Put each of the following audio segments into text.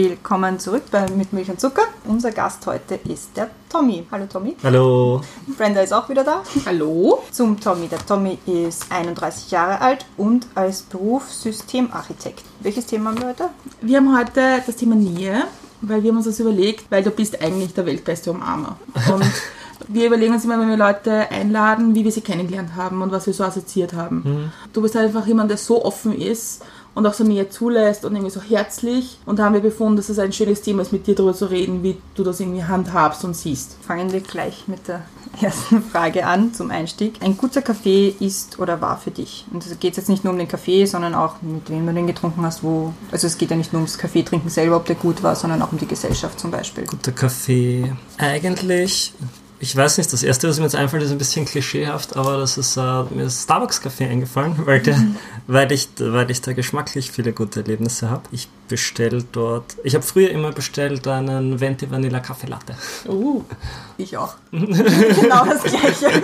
Willkommen zurück bei Mit Milch und Zucker. Unser Gast heute ist der Tommy. Hallo Tommy. Hallo. Brenda ist auch wieder da. Hallo? Zum Tommy. Der Tommy ist 31 Jahre alt und als Beruf Systemarchitekt. Welches Thema haben wir heute? Wir haben heute das Thema Nähe, weil wir haben uns das überlegt, weil du bist eigentlich der weltbeste Umarmer. Und wir überlegen uns immer, wenn wir Leute einladen, wie wir sie kennengelernt haben und was wir so assoziiert haben. Du bist einfach jemand, der so offen ist und auch so Nähe zulässt und irgendwie so herzlich. Und da haben wir befunden, dass es ein schönes Thema ist, mit dir darüber zu reden, wie du das irgendwie handhabst und siehst. Fangen wir gleich mit der ersten Frage an zum Einstieg. Ein guter Kaffee ist oder war für dich? Und es geht jetzt nicht nur um den Kaffee, sondern auch mit wem du den getrunken hast, wo. Also es geht ja nicht nur ums Kaffeetrinken selber, ob der gut war, sondern auch um die Gesellschaft zum Beispiel. Der Kaffee. Eigentlich, ich weiß nicht, das erste, was mir jetzt einfällt, ist ein bisschen klischeehaft, aber das ist, äh, mir ist Starbucks-Kaffee eingefallen, weil, der, weil, ich, weil ich da geschmacklich viele gute Erlebnisse habe. Ich bestelle dort, ich habe früher immer bestellt einen Venti Vanilla Kaffee Latte. Uh, Ich auch. genau das Gleiche.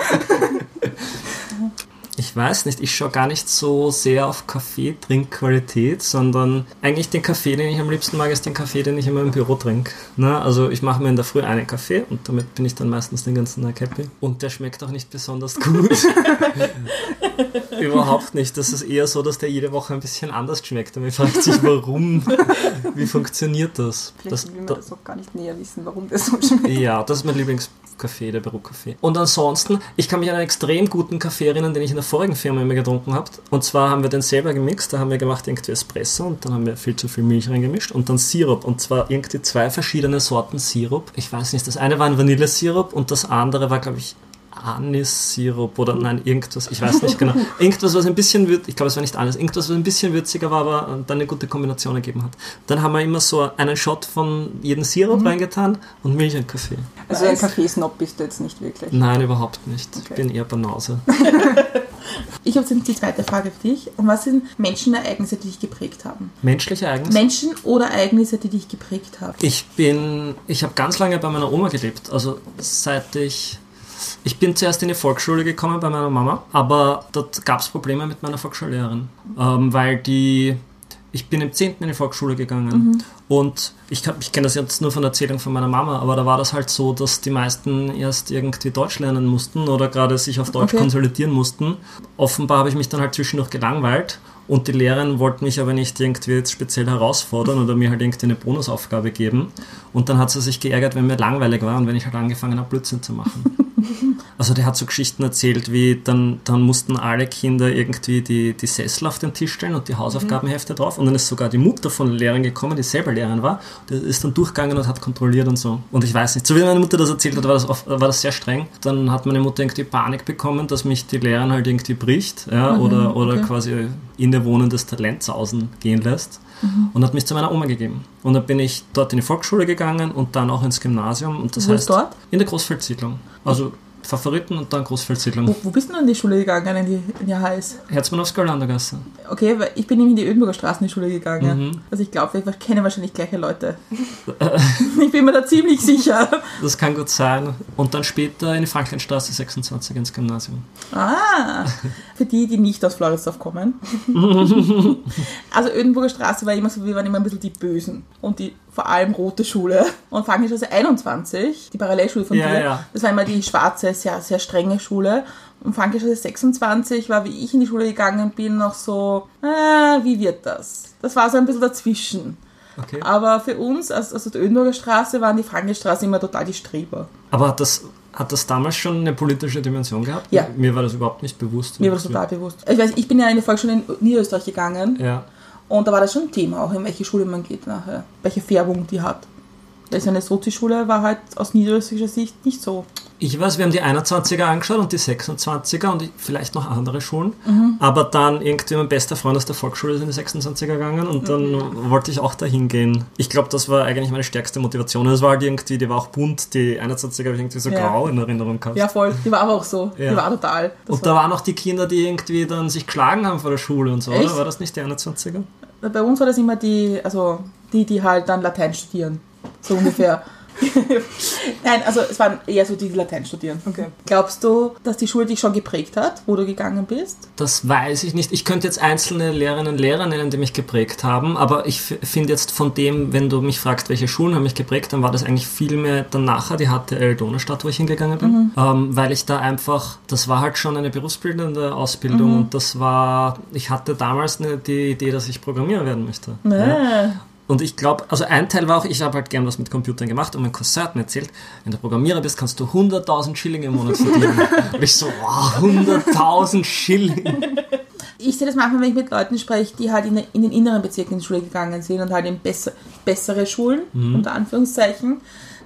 Ich weiß nicht, ich schaue gar nicht so sehr auf Kaffee-Trinkqualität, sondern eigentlich den Kaffee, den ich am liebsten mag, ist den Kaffee, den ich immer im Büro trinke. Ne? Also ich mache mir in der Früh einen Kaffee und damit bin ich dann meistens den ganzen Tag happy. Und der schmeckt auch nicht besonders gut. Überhaupt nicht. Das ist eher so, dass der jede Woche ein bisschen anders schmeckt. Und man fragt sich, warum? Wie funktioniert das? Vielleicht das will man da- das auch gar nicht näher wissen, warum das so schmeckt. ja, das ist mein Lieblingskaffee, der Bürokaffee. Und ansonsten, ich kann mich an einen extrem guten Kaffee erinnern, den ich in der vorigen Firma immer getrunken habe. Und zwar haben wir den selber gemixt, da haben wir gemacht irgendwie Espresso und dann haben wir viel zu viel Milch reingemischt und dann Sirup. Und zwar irgendwie zwei verschiedene Sorten Sirup. Ich weiß nicht, das eine war ein Vanillesirup und das andere war, glaube ich, Anis-Sirup oder nein, irgendwas, ich weiß nicht genau. Irgendwas, was ein bisschen würzig, ich glaube, es war nicht Anis, irgendwas, was ein bisschen würziger war, aber dann eine gute Kombination ergeben hat. Dann haben wir immer so einen Shot von jedem Sirup reingetan und Milch und Kaffee. Also ein. Kaffeesnob bist du jetzt nicht wirklich. Nein, überhaupt nicht. Ich Okay. bin eher Banause. ich habe jetzt die zweite Frage für dich. Und was sind Menschenereignisse, die dich geprägt haben? Menschliche Ereignisse? Menschen oder Ereignisse, die dich geprägt haben? Ich bin, ich habe ganz lange bei meiner Oma gelebt. Also seit ich, ich bin zuerst in die Volksschule gekommen bei meiner Mama, aber dort gab es Probleme mit meiner Volksschullehrerin, ähm, weil die, ich bin im 10. in die Volksschule gegangen und ich, ich kenne das jetzt nur von der Erzählung von meiner Mama, aber da war das halt so, dass die meisten erst irgendwie Deutsch lernen mussten oder gerade sich auf Deutsch Okay. konsolidieren mussten. Offenbar habe ich mich dann halt zwischendurch gelangweilt und die Lehrerin wollten mich aber nicht irgendwie jetzt speziell herausfordern oder mir halt irgendwie eine Bonusaufgabe geben. Und dann hat sie sich geärgert, wenn mir langweilig war und wenn ich halt angefangen habe, Blödsinn zu machen. Also der hat so Geschichten erzählt, wie dann, dann mussten alle Kinder irgendwie die, die Sessel auf den Tisch stellen und die Hausaufgabenhefte drauf. Und dann ist sogar die Mutter von der Lehrerin gekommen, die selber Lehrerin war. Die ist dann durchgegangen und hat kontrolliert und so. Und ich weiß nicht, so wie meine Mutter das erzählt hat, war das, oft, war das sehr streng. Dann hat meine Mutter irgendwie Panik bekommen, dass mich die Lehrerin halt irgendwie bricht ja, oder, oder okay. quasi innewohnendes Talent sausen gehen lässt. Und hat mich zu meiner Oma gegeben. Und dann bin ich dort in die Volksschule gegangen und dann auch ins Gymnasium. Und das Wo heißt, ist dort? in der Großfeldsiedlung. Also Favoriten und dann Großfeldsiedlung. Wo, wo bist du denn in die Schule gegangen, in die, in die HS? Herzmann aufs Gasse. Okay, weil ich bin nämlich in die Ödenburger Straße in die Schule gegangen. Mhm. Also ich glaube, ich kenne wahrscheinlich gleiche Leute. ich bin mir da ziemlich sicher. Das kann gut sein. Und dann später in die Frankleinstraße 26 ins Gymnasium. Ah, für die, die nicht aus Floridsdorf kommen. also Ödenburger Straße war immer so, wir waren immer ein bisschen die Bösen. Und die vor allem rote Schule. Und Frankenstraße 21, die Parallelschule von Ja, dir, ja. das war immer die schwarze, sehr, sehr strenge Schule. Und Frankenstraße 26 war, wie ich in die Schule gegangen bin, noch so, ah, wie wird das? Das war so ein bisschen dazwischen. Okay. Aber für uns, also, also die Ödenburger Straße, waren die Frankenstraße immer total die Streber. Aber hat das, hat das damals schon eine politische Dimension gehabt? Ja. Mir war das überhaupt nicht bewusst. Mir war das total bewusst. Ich weiß, ich bin ja in der Volksschule in Niederösterreich gegangen. Ja. Und da war das schon ein Thema, auch in welche Schule man geht nachher. Welche Färbung die hat. Weil so eine Sozi-Schule war halt aus niederösterreichischer Sicht nicht so. Ich weiß, wir haben die 21er angeschaut und die 26er und ich- vielleicht noch andere Schulen. Mhm. Aber dann irgendwie mein bester Freund aus der Volksschule ist in die 26er gegangen und dann Mhm. wollte ich auch dahin gehen. Ich glaube, das war eigentlich meine stärkste Motivation. Es war halt irgendwie, die war auch bunt, die 21er habe ich irgendwie so Ja. grau in Erinnerung gehabt. Ja, voll. Die war aber auch so. Ja. Die war total. Das Und da waren auch die Kinder, die irgendwie dann sich geschlagen haben vor der Schule und so, Echt? oder? War das nicht die 21er? Bei uns war das immer die, also die, die halt dann Latein studieren. So ungefähr. Nein, also es waren eher so die, die Latein studieren. Okay. Glaubst du, dass die Schule dich schon geprägt hat, wo du gegangen bist? Das weiß ich nicht. Ich könnte jetzt einzelne Lehrerinnen und Lehrer nennen, die mich geprägt haben, aber ich finde jetzt von dem, wenn du mich fragst, welche Schulen haben mich geprägt, dann war das eigentlich viel mehr dann nachher die HTL Donaustadt, wo ich hingegangen bin, ähm, weil ich da einfach, das war halt schon eine berufsbildende Ausbildung und das war, ich hatte damals eine, die Idee, dass ich Programmierer werden möchte. Ja. Und ich glaube, also ein Teil war auch, ich habe halt gern was mit Computern gemacht und mein Cousin hat mir erzählt, wenn du Programmierer bist, kannst du 100.000 Schilling im Monat verdienen. und ich so, wow, 100.000 Schilling. Ich sehe das manchmal, wenn ich mit Leuten spreche, die halt in, in den inneren Bezirken in die Schule gegangen sind und halt in besser, bessere Schulen, unter Anführungszeichen,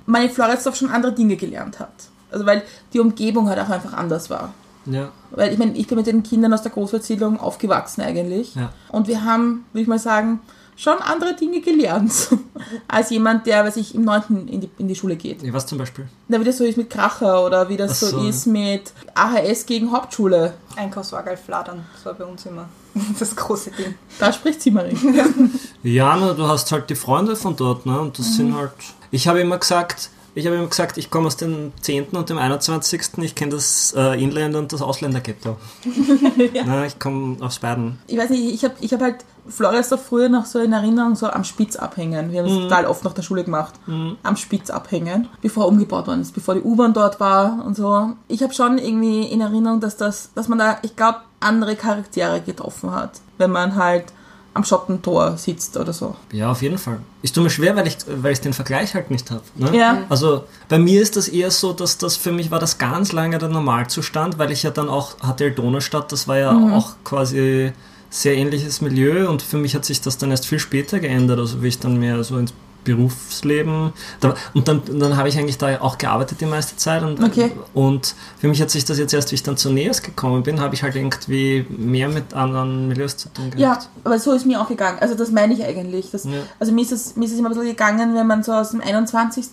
man in Floridsdorf schon andere Dinge gelernt hat. Also weil die Umgebung halt auch einfach anders war. Ja, Weil ich meine, ich bin mit den Kindern aus der Großversiedlung aufgewachsen eigentlich. Ja. Und wir haben, würde ich mal sagen, schon andere Dinge gelernt. als jemand, der, weiß ich, im 9. in die, in die Schule geht. Ja, was zum Beispiel? Na, wie das so ist mit Kracher oder wie das so, so, ist mit AHS gegen Hauptschule. Einkaufswagen fladern, das war bei uns immer das große Ding. Da spricht Zimmering. Ja, na, du hast halt die Freunde von dort, ne? Und das sind halt. Ich habe immer gesagt, ich habe immer gesagt, ich komme aus dem 10. und dem 21. Ich kenne das äh, Inländer- und das Ausländerghetto. Na, ich komme aus beiden. ich weiß nicht, ich habe ich hab halt Floridsdorf früher noch so in Erinnerung so am Spitz abhängen. Wir haben das total oft nach der Schule gemacht. Am Spitz abhängen, bevor er umgebaut worden ist, bevor die U-Bahn dort war und so. Ich habe schon irgendwie in Erinnerung, dass das, dass man da, ich glaube, andere Charaktere getroffen hat, wenn man halt am Schottentor sitzt oder so. Ja, auf jeden Fall. Ich tue mir schwer, weil ich, weil ich den Vergleich halt nicht habe. Ne? Ja. Also bei mir ist das eher so, dass das für mich war das ganz lange der Normalzustand, weil ich ja dann auch HTL Donaustadt, das war ja auch quasi sehr ähnliches Milieu und für mich hat sich das dann erst viel später geändert, also wie ich dann mehr so ins Berufsleben da, und dann, dann habe ich eigentlich da auch gearbeitet die meiste Zeit und, Okay. und für mich hat sich das jetzt erst, wie ich dann zu Neos gekommen bin, habe ich halt irgendwie mehr mit anderen Milieus zu tun gehabt. Ja, aber so ist mir auch gegangen. Also das meine ich eigentlich. Das, Ja. Also mir ist, es, mir ist es immer ein bisschen gegangen, wenn man so aus dem 21.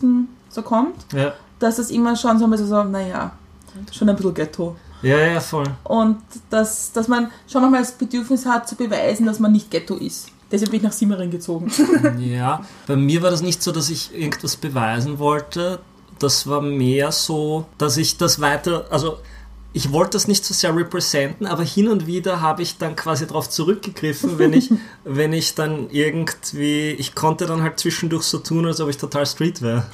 so kommt, Ja, dass es immer schon so ein bisschen so, naja, schon ein bisschen Ghetto. ja, ja voll. Und dass, dass man schon manchmal das Bedürfnis hat zu beweisen, dass man nicht Ghetto ist. Deshalb bin ich nach Simmering gezogen. Ja, bei mir war das nicht so, dass ich irgendwas beweisen wollte. Das war mehr so, dass ich das weiter, also ich wollte das nicht so sehr representen, aber hin und wieder habe ich dann quasi darauf zurückgegriffen, wenn ich, wenn ich dann irgendwie, ich konnte dann halt zwischendurch so tun, als ob ich total Street wäre.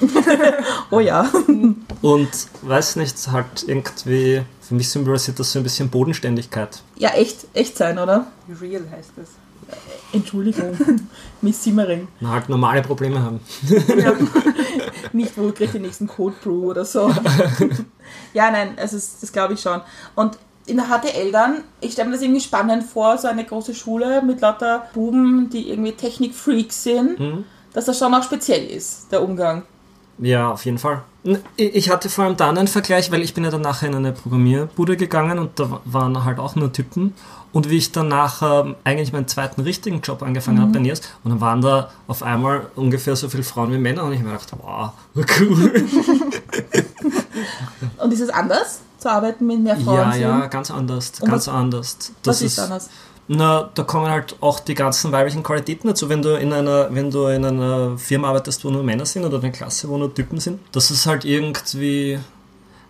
Oh ja. Und weiß nicht, halt irgendwie, für mich symbolisiert das so ein bisschen Bodenständigkeit. Ja, echt, echt sein, oder? Real heißt es. Entschuldigung. Miss Simmering. Na, halt normale Probleme haben. Nicht, wo kriegt den nächsten Code Brew oder so. ja, nein, also das, das glaube ich schon. Und in der HTL dann, ich stelle mir das irgendwie spannend vor, so eine große Schule mit lauter Buben, die irgendwie Technik-Freaks sind, dass das schon auch speziell ist, der Umgang. Ja, auf jeden Fall. Ich hatte vor allem dann einen Vergleich, weil ich bin ja dann nachher in eine Programmierbude gegangen und da waren halt auch nur Typen. Und wie ich dann nachher eigentlich meinen zweiten richtigen Job angefangen habe bei NIAS, und dann waren da auf einmal ungefähr so viele Frauen wie Männer und ich mir gedacht, wow, cool. Und ist es anders, zu arbeiten mit mehr Frauen? ja, ja, ganz anders, Und ganz was- anders. Was ist anders? Na, da kommen halt auch die ganzen weiblichen Qualitäten dazu. Wenn du in einer, wenn du in einer Firma arbeitest, wo nur Männer sind oder in einer Klasse, wo nur Typen sind, das ist halt irgendwie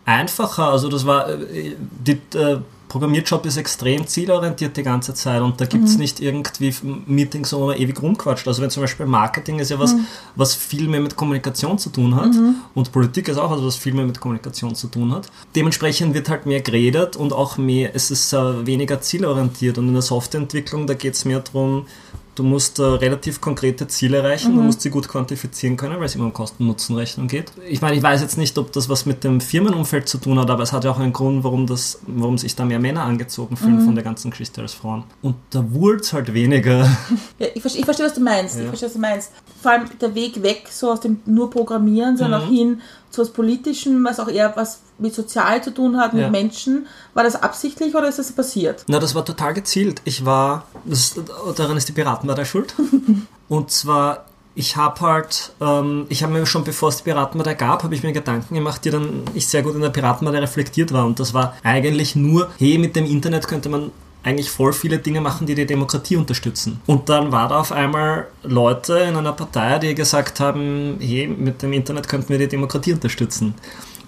einfacher. Also das war äh, die, der Programmierjob ist extrem zielorientiert die ganze Zeit und da gibt es nicht irgendwie Meetings, wo man ewig rumquatscht. Also wenn zum Beispiel Marketing ist ja was, was viel mehr mit Kommunikation zu tun hat und Politik ist auch was, was viel mehr mit Kommunikation zu tun hat. Dementsprechend wird halt mehr geredet und auch mehr, es ist äh, weniger zielorientiert und in der Softwareentwicklung, da geht es mehr darum, Du musst äh, relativ konkrete Ziele erreichen, du musst sie gut quantifizieren können, weil es immer um Kosten-Nutzen-Rechnung geht. Ich meine, ich weiß jetzt nicht, ob das was mit dem Firmenumfeld zu tun hat, aber es hat ja auch einen Grund, warum, das, warum sich da mehr Männer angezogen fühlen von der ganzen Geschichte als Frauen. Und da wurde es halt weniger. Ja, ich, verstehe, ich verstehe, was du meinst. Ich Ja. verstehe, was du meinst. Vor allem der Weg weg, so aus dem nur Programmieren, sondern Mhm. auch hin zu was Politischem, was auch eher was mit sozial zu tun hat, mit Ja. Menschen. War das absichtlich oder ist das passiert? Na, das war total gezielt. Ich war, das, daran ist die Piratenpartei schuld. Und zwar, ich habe halt, ähm, ich habe mir schon bevor es die Piratenpartei gab, habe ich mir Gedanken gemacht, die dann ich sehr gut in der Piratenpartei reflektiert war. Und das war eigentlich nur, hey, mit dem Internet könnte man eigentlich voll viele Dinge machen, die die Demokratie unterstützen. Und dann war da auf einmal Leute in einer Partei, die gesagt haben, hey, mit dem Internet könnten wir die Demokratie unterstützen.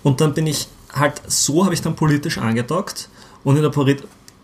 Und dann bin ich halt, so habe ich dann politisch angedockt und in der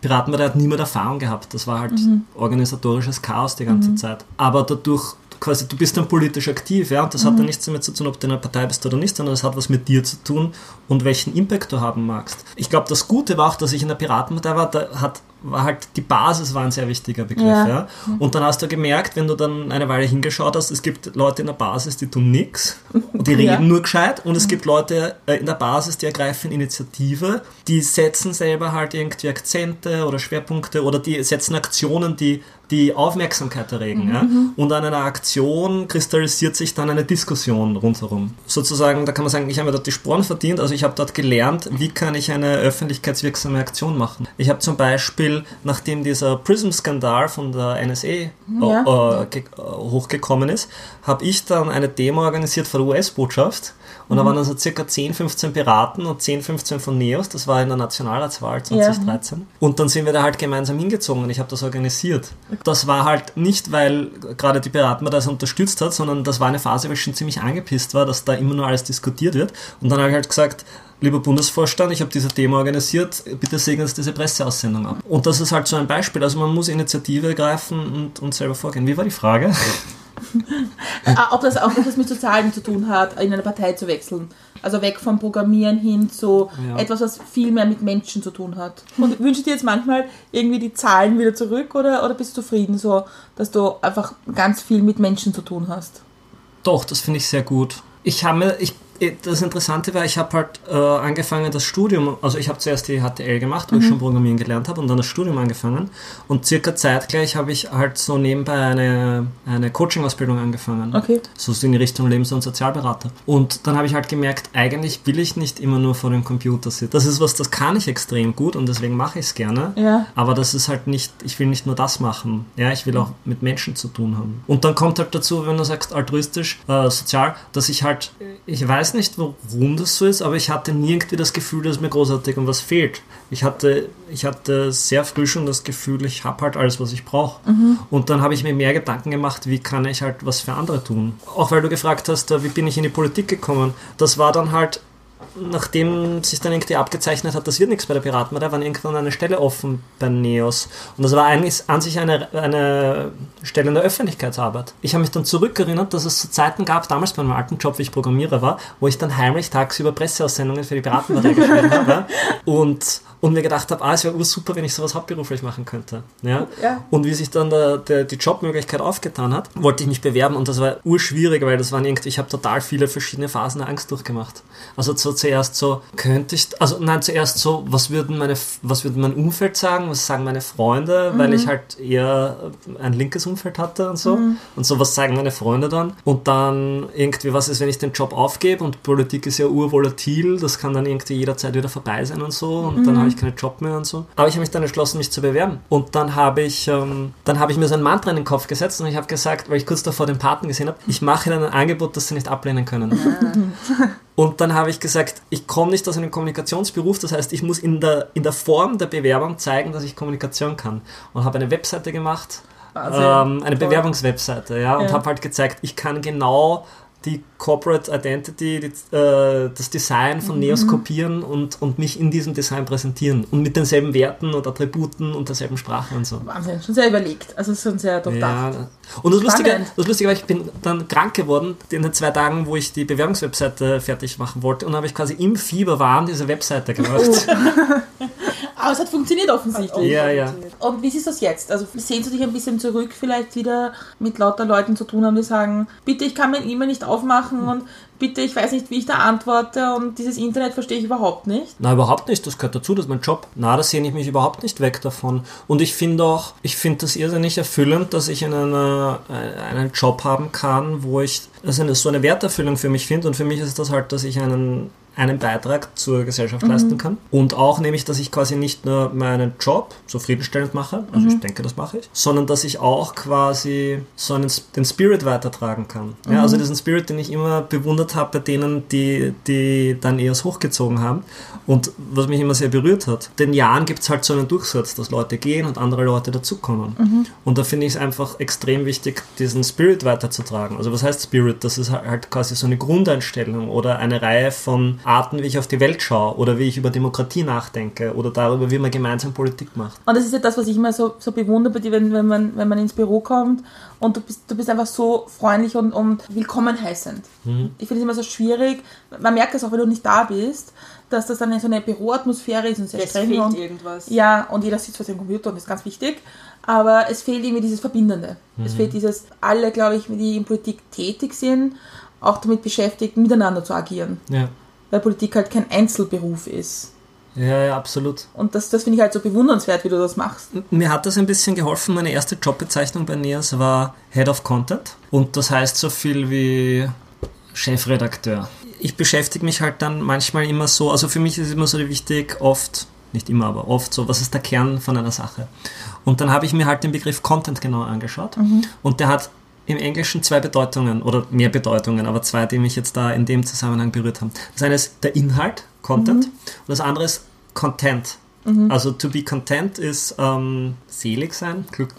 Piratenpartei hat niemand Erfahrung gehabt. Das war halt organisatorisches Chaos die ganze Zeit. Aber dadurch quasi, du bist dann politisch aktiv, ja, und das hat dann nichts damit zu tun, ob du in einer Partei bist oder nicht, sondern das hat was mit dir zu tun und welchen Impact du haben magst. Ich glaube, das Gute war auch, dass ich in der Piratenpartei war, da hat war halt die Basis war ein sehr wichtiger Begriff, ja. Ja. Und dann hast du gemerkt, wenn du dann eine Weile hingeschaut hast, es gibt Leute in der Basis, die tun nichts die reden Ja. nur gescheit und es gibt Leute äh, in der Basis, die ergreifen Initiative, die setzen selber halt irgendwie Akzente oder Schwerpunkte oder die setzen Aktionen, die die Aufmerksamkeit erregen. Ja? Und an einer Aktion kristallisiert sich dann eine Diskussion rundherum. Sozusagen, da kann man sagen, ich habe dort die Sporen verdient, also ich habe dort gelernt, wie kann ich eine öffentlichkeitswirksame Aktion machen. Ich habe zum Beispiel, nachdem dieser Prism-Skandal von der NSA Ja. äh, äh, hochgekommen ist, habe ich dann eine Demo organisiert vor der US-Botschaft und da waren dann so circa 10, 15 Piraten und 10, 15 von NEOS, das war in der Nationalratswahl 2013. Und dann sind wir da halt gemeinsam hingezogen und ich habe das organisiert. Das war halt nicht, weil gerade die Piraten das unterstützt hat, sondern das war eine Phase, wo ich schon ziemlich angepisst war, dass da immer nur alles diskutiert wird. Und dann habe ich halt gesagt, lieber Bundesvorstand, ich habe diese Demo organisiert, bitte segnen Sie diese Presseaussendung ab. Und das ist halt so ein Beispiel. Also man muss Initiative ergreifen und, und selber vorgehen. Wie war die Frage? Ah, ob das auch etwas mit Sozialen zu tun hat, in eine Partei zu wechseln. Also weg vom Programmieren hin zu Ja. etwas, was viel mehr mit Menschen zu tun hat. Und wünschst du dir jetzt manchmal irgendwie die Zahlen wieder zurück oder, oder bist du zufrieden so, dass du einfach ganz viel mit Menschen zu tun hast? Doch, das finde ich sehr gut. Ich habe mir, ich, das Interessante war, ich habe halt äh, angefangen, das Studium, also ich habe zuerst die HTL gemacht, wo ich schon Programmieren gelernt habe und dann das Studium angefangen. Und circa zeitgleich habe ich halt so nebenbei eine, eine Coaching-Ausbildung angefangen. Okay. So in die Richtung Lebens- und Sozialberater. Und dann habe ich halt gemerkt, eigentlich will ich nicht immer nur vor dem Computer sitzen. Das ist was, das kann ich extrem gut und deswegen mache ich es gerne. Ja. Aber das ist halt nicht, ich will nicht nur das machen. Ja, ich will auch mit Menschen zu tun haben. Und dann kommt halt dazu, wenn du sagst altruistisch, äh, sozial, dass ich halt, ich weiß nicht, warum das so ist, aber ich hatte nie irgendwie das Gefühl, dass mir großartig um was fehlt. Ich hatte, ich hatte sehr früh schon das Gefühl, ich habe halt alles, was ich brauche. Und dann habe ich mir mehr Gedanken gemacht, wie kann ich halt was für andere tun. Auch weil du gefragt hast, äh, wie bin ich in die Politik gekommen. Das war dann halt nachdem sich dann irgendwie abgezeichnet hat, das wird nichts bei der Piratenpartei, war irgendwann eine Stelle offen bei NEOS. Und das war eigentlich an sich eine, eine Stelle in der Öffentlichkeitsarbeit. Ich habe mich dann zurückerinnert, dass es so Zeiten gab, damals bei meinem alten Job, wie ich Programmierer war, wo ich dann heimlich tagsüber Presseaussendungen für die Piratenpartei geschrieben habe und, und mir gedacht habe, ah, es wäre super, wenn ich sowas hauptberuflich machen könnte. Ja? Ja. Und wie sich dann der, der, die Jobmöglichkeit aufgetan hat, wollte ich mich bewerben und das war urschwierig, weil das waren irgendwie, ich habe total viele verschiedene Phasen der Angst durchgemacht. Also so zuerst so, könnte ich, also nein, zuerst so, was würden meine, was würde mein Umfeld sagen, was sagen meine Freunde, weil ich halt eher ein linkes Umfeld hatte und so. Und so, was sagen meine Freunde dann? Und dann irgendwie, was ist, wenn ich den Job aufgebe und Politik ist ja urvolatil, das kann dann irgendwie jederzeit wieder vorbei sein und so und dann habe ich keinen Job mehr und so. Aber ich habe mich dann entschlossen, mich zu bewerben. Und dann habe ich, ähm, dann habe ich mir so ein Mantra in den Kopf gesetzt und ich habe gesagt, weil ich kurz davor den Paten gesehen habe, ich mache ihnen ein Angebot, das sie nicht ablehnen können. Und dann habe ich gesagt, ich komme nicht aus einem Kommunikationsberuf, das heißt, ich muss in der, in der Form der Bewerbung zeigen, dass ich Kommunikation kann. Und habe eine Webseite gemacht, Wahnsinn. ähm, eine. Bewerbungswebseite, ja, und Ja. habe halt gezeigt, ich kann genau die Corporate Identity, die, äh, das Design Mhm. von Neos kopieren und, und mich in diesem Design präsentieren. Und mit denselben Werten und Attributen und derselben Sprache und so. Wahnsinn, schon sehr überlegt. Also schon sehr durchdacht. Ja. Und das Lustige, das Lustige war, ich bin dann krank geworden in den zwei Tagen, wo ich die Bewerbungswebseite fertig machen wollte. Und habe ich quasi im Fieber warm diese Webseite gemacht. Aber es hat funktioniert offensichtlich. Ja, ja. Und wie ist das jetzt? Also sehnst du dich ein bisschen zurück, vielleicht wieder mit lauter Leuten zu tun haben, die sagen, bitte, ich kann mein E-Mail nicht aufmachen und bitte, ich weiß nicht, wie ich da antworte und dieses Internet verstehe ich überhaupt nicht. Na, überhaupt nicht. Das gehört dazu, das ist mein Job. Na, da sehne ich mich überhaupt nicht weg davon. Und ich finde auch, ich finde das irrsinnig erfüllend, dass ich in einer, äh, einen Job haben kann, wo ich, also eine, so eine Werterfüllung für mich finde. Und für mich ist das halt, dass ich einen, einen Beitrag zur Gesellschaft leisten kann. Und auch nämlich, dass ich quasi nicht nur meinen Job zufriedenstellend mache, also ich denke, das mache ich, sondern dass ich auch quasi so einen, den Spirit weitertragen kann. Ja, also diesen Spirit, den ich immer bewundert bewundert habe bei denen, die, die dann EOS hochgezogen haben. Und was mich immer sehr berührt hat, den Jahren gibt es halt so einen Durchsatz, dass Leute gehen und andere Leute dazukommen. Mhm. Und da finde ich es einfach extrem wichtig, diesen Spirit weiterzutragen. Also was heißt Spirit? Das ist halt quasi so eine Grundeinstellung oder eine Reihe von Arten, wie ich auf die Welt schaue oder wie ich über Demokratie nachdenke oder darüber, wie man gemeinsam Politik macht. Und das ist ja das, was ich immer so, so bewundere wenn, wenn, man, wenn man ins Büro kommt und du bist, du bist einfach so freundlich und, und willkommen heißend. Ich finde es immer so schwierig. Man merkt das auch, wenn du nicht da bist, dass das dann so eine Büroatmosphäre ist und sehr Es streng. fehlt und, irgendwas. Ja, und jeder sitzt vor seinem Computer und das ist ganz wichtig. Aber es fehlt irgendwie dieses Verbindende. Mhm. Es fehlt dieses, alle, glaube ich, die in Politik tätig sind, auch damit beschäftigt, miteinander zu agieren. Ja, Weil Politik halt kein Einzelberuf ist. Ja, ja absolut. Und das, das finde ich halt so bewundernswert, wie du das machst. Mir hat das ein bisschen geholfen. Meine erste Jobbezeichnung bei NEAS war Head of Content. Und das heißt so viel wie Chefredakteur. Ich beschäftige mich halt dann manchmal immer so, also für mich ist immer so wichtig, oft, nicht immer, aber oft so, was ist der Kern von einer Sache? Und dann habe ich mir halt den Begriff Content genau angeschaut. Und der hat im Englischen zwei Bedeutungen oder mehr Bedeutungen, aber zwei, die mich jetzt da in dem Zusammenhang berührt haben. Das eine ist der Inhalt, Content, und das andere ist Content. Also to be content ist ähm, selig sein, glück,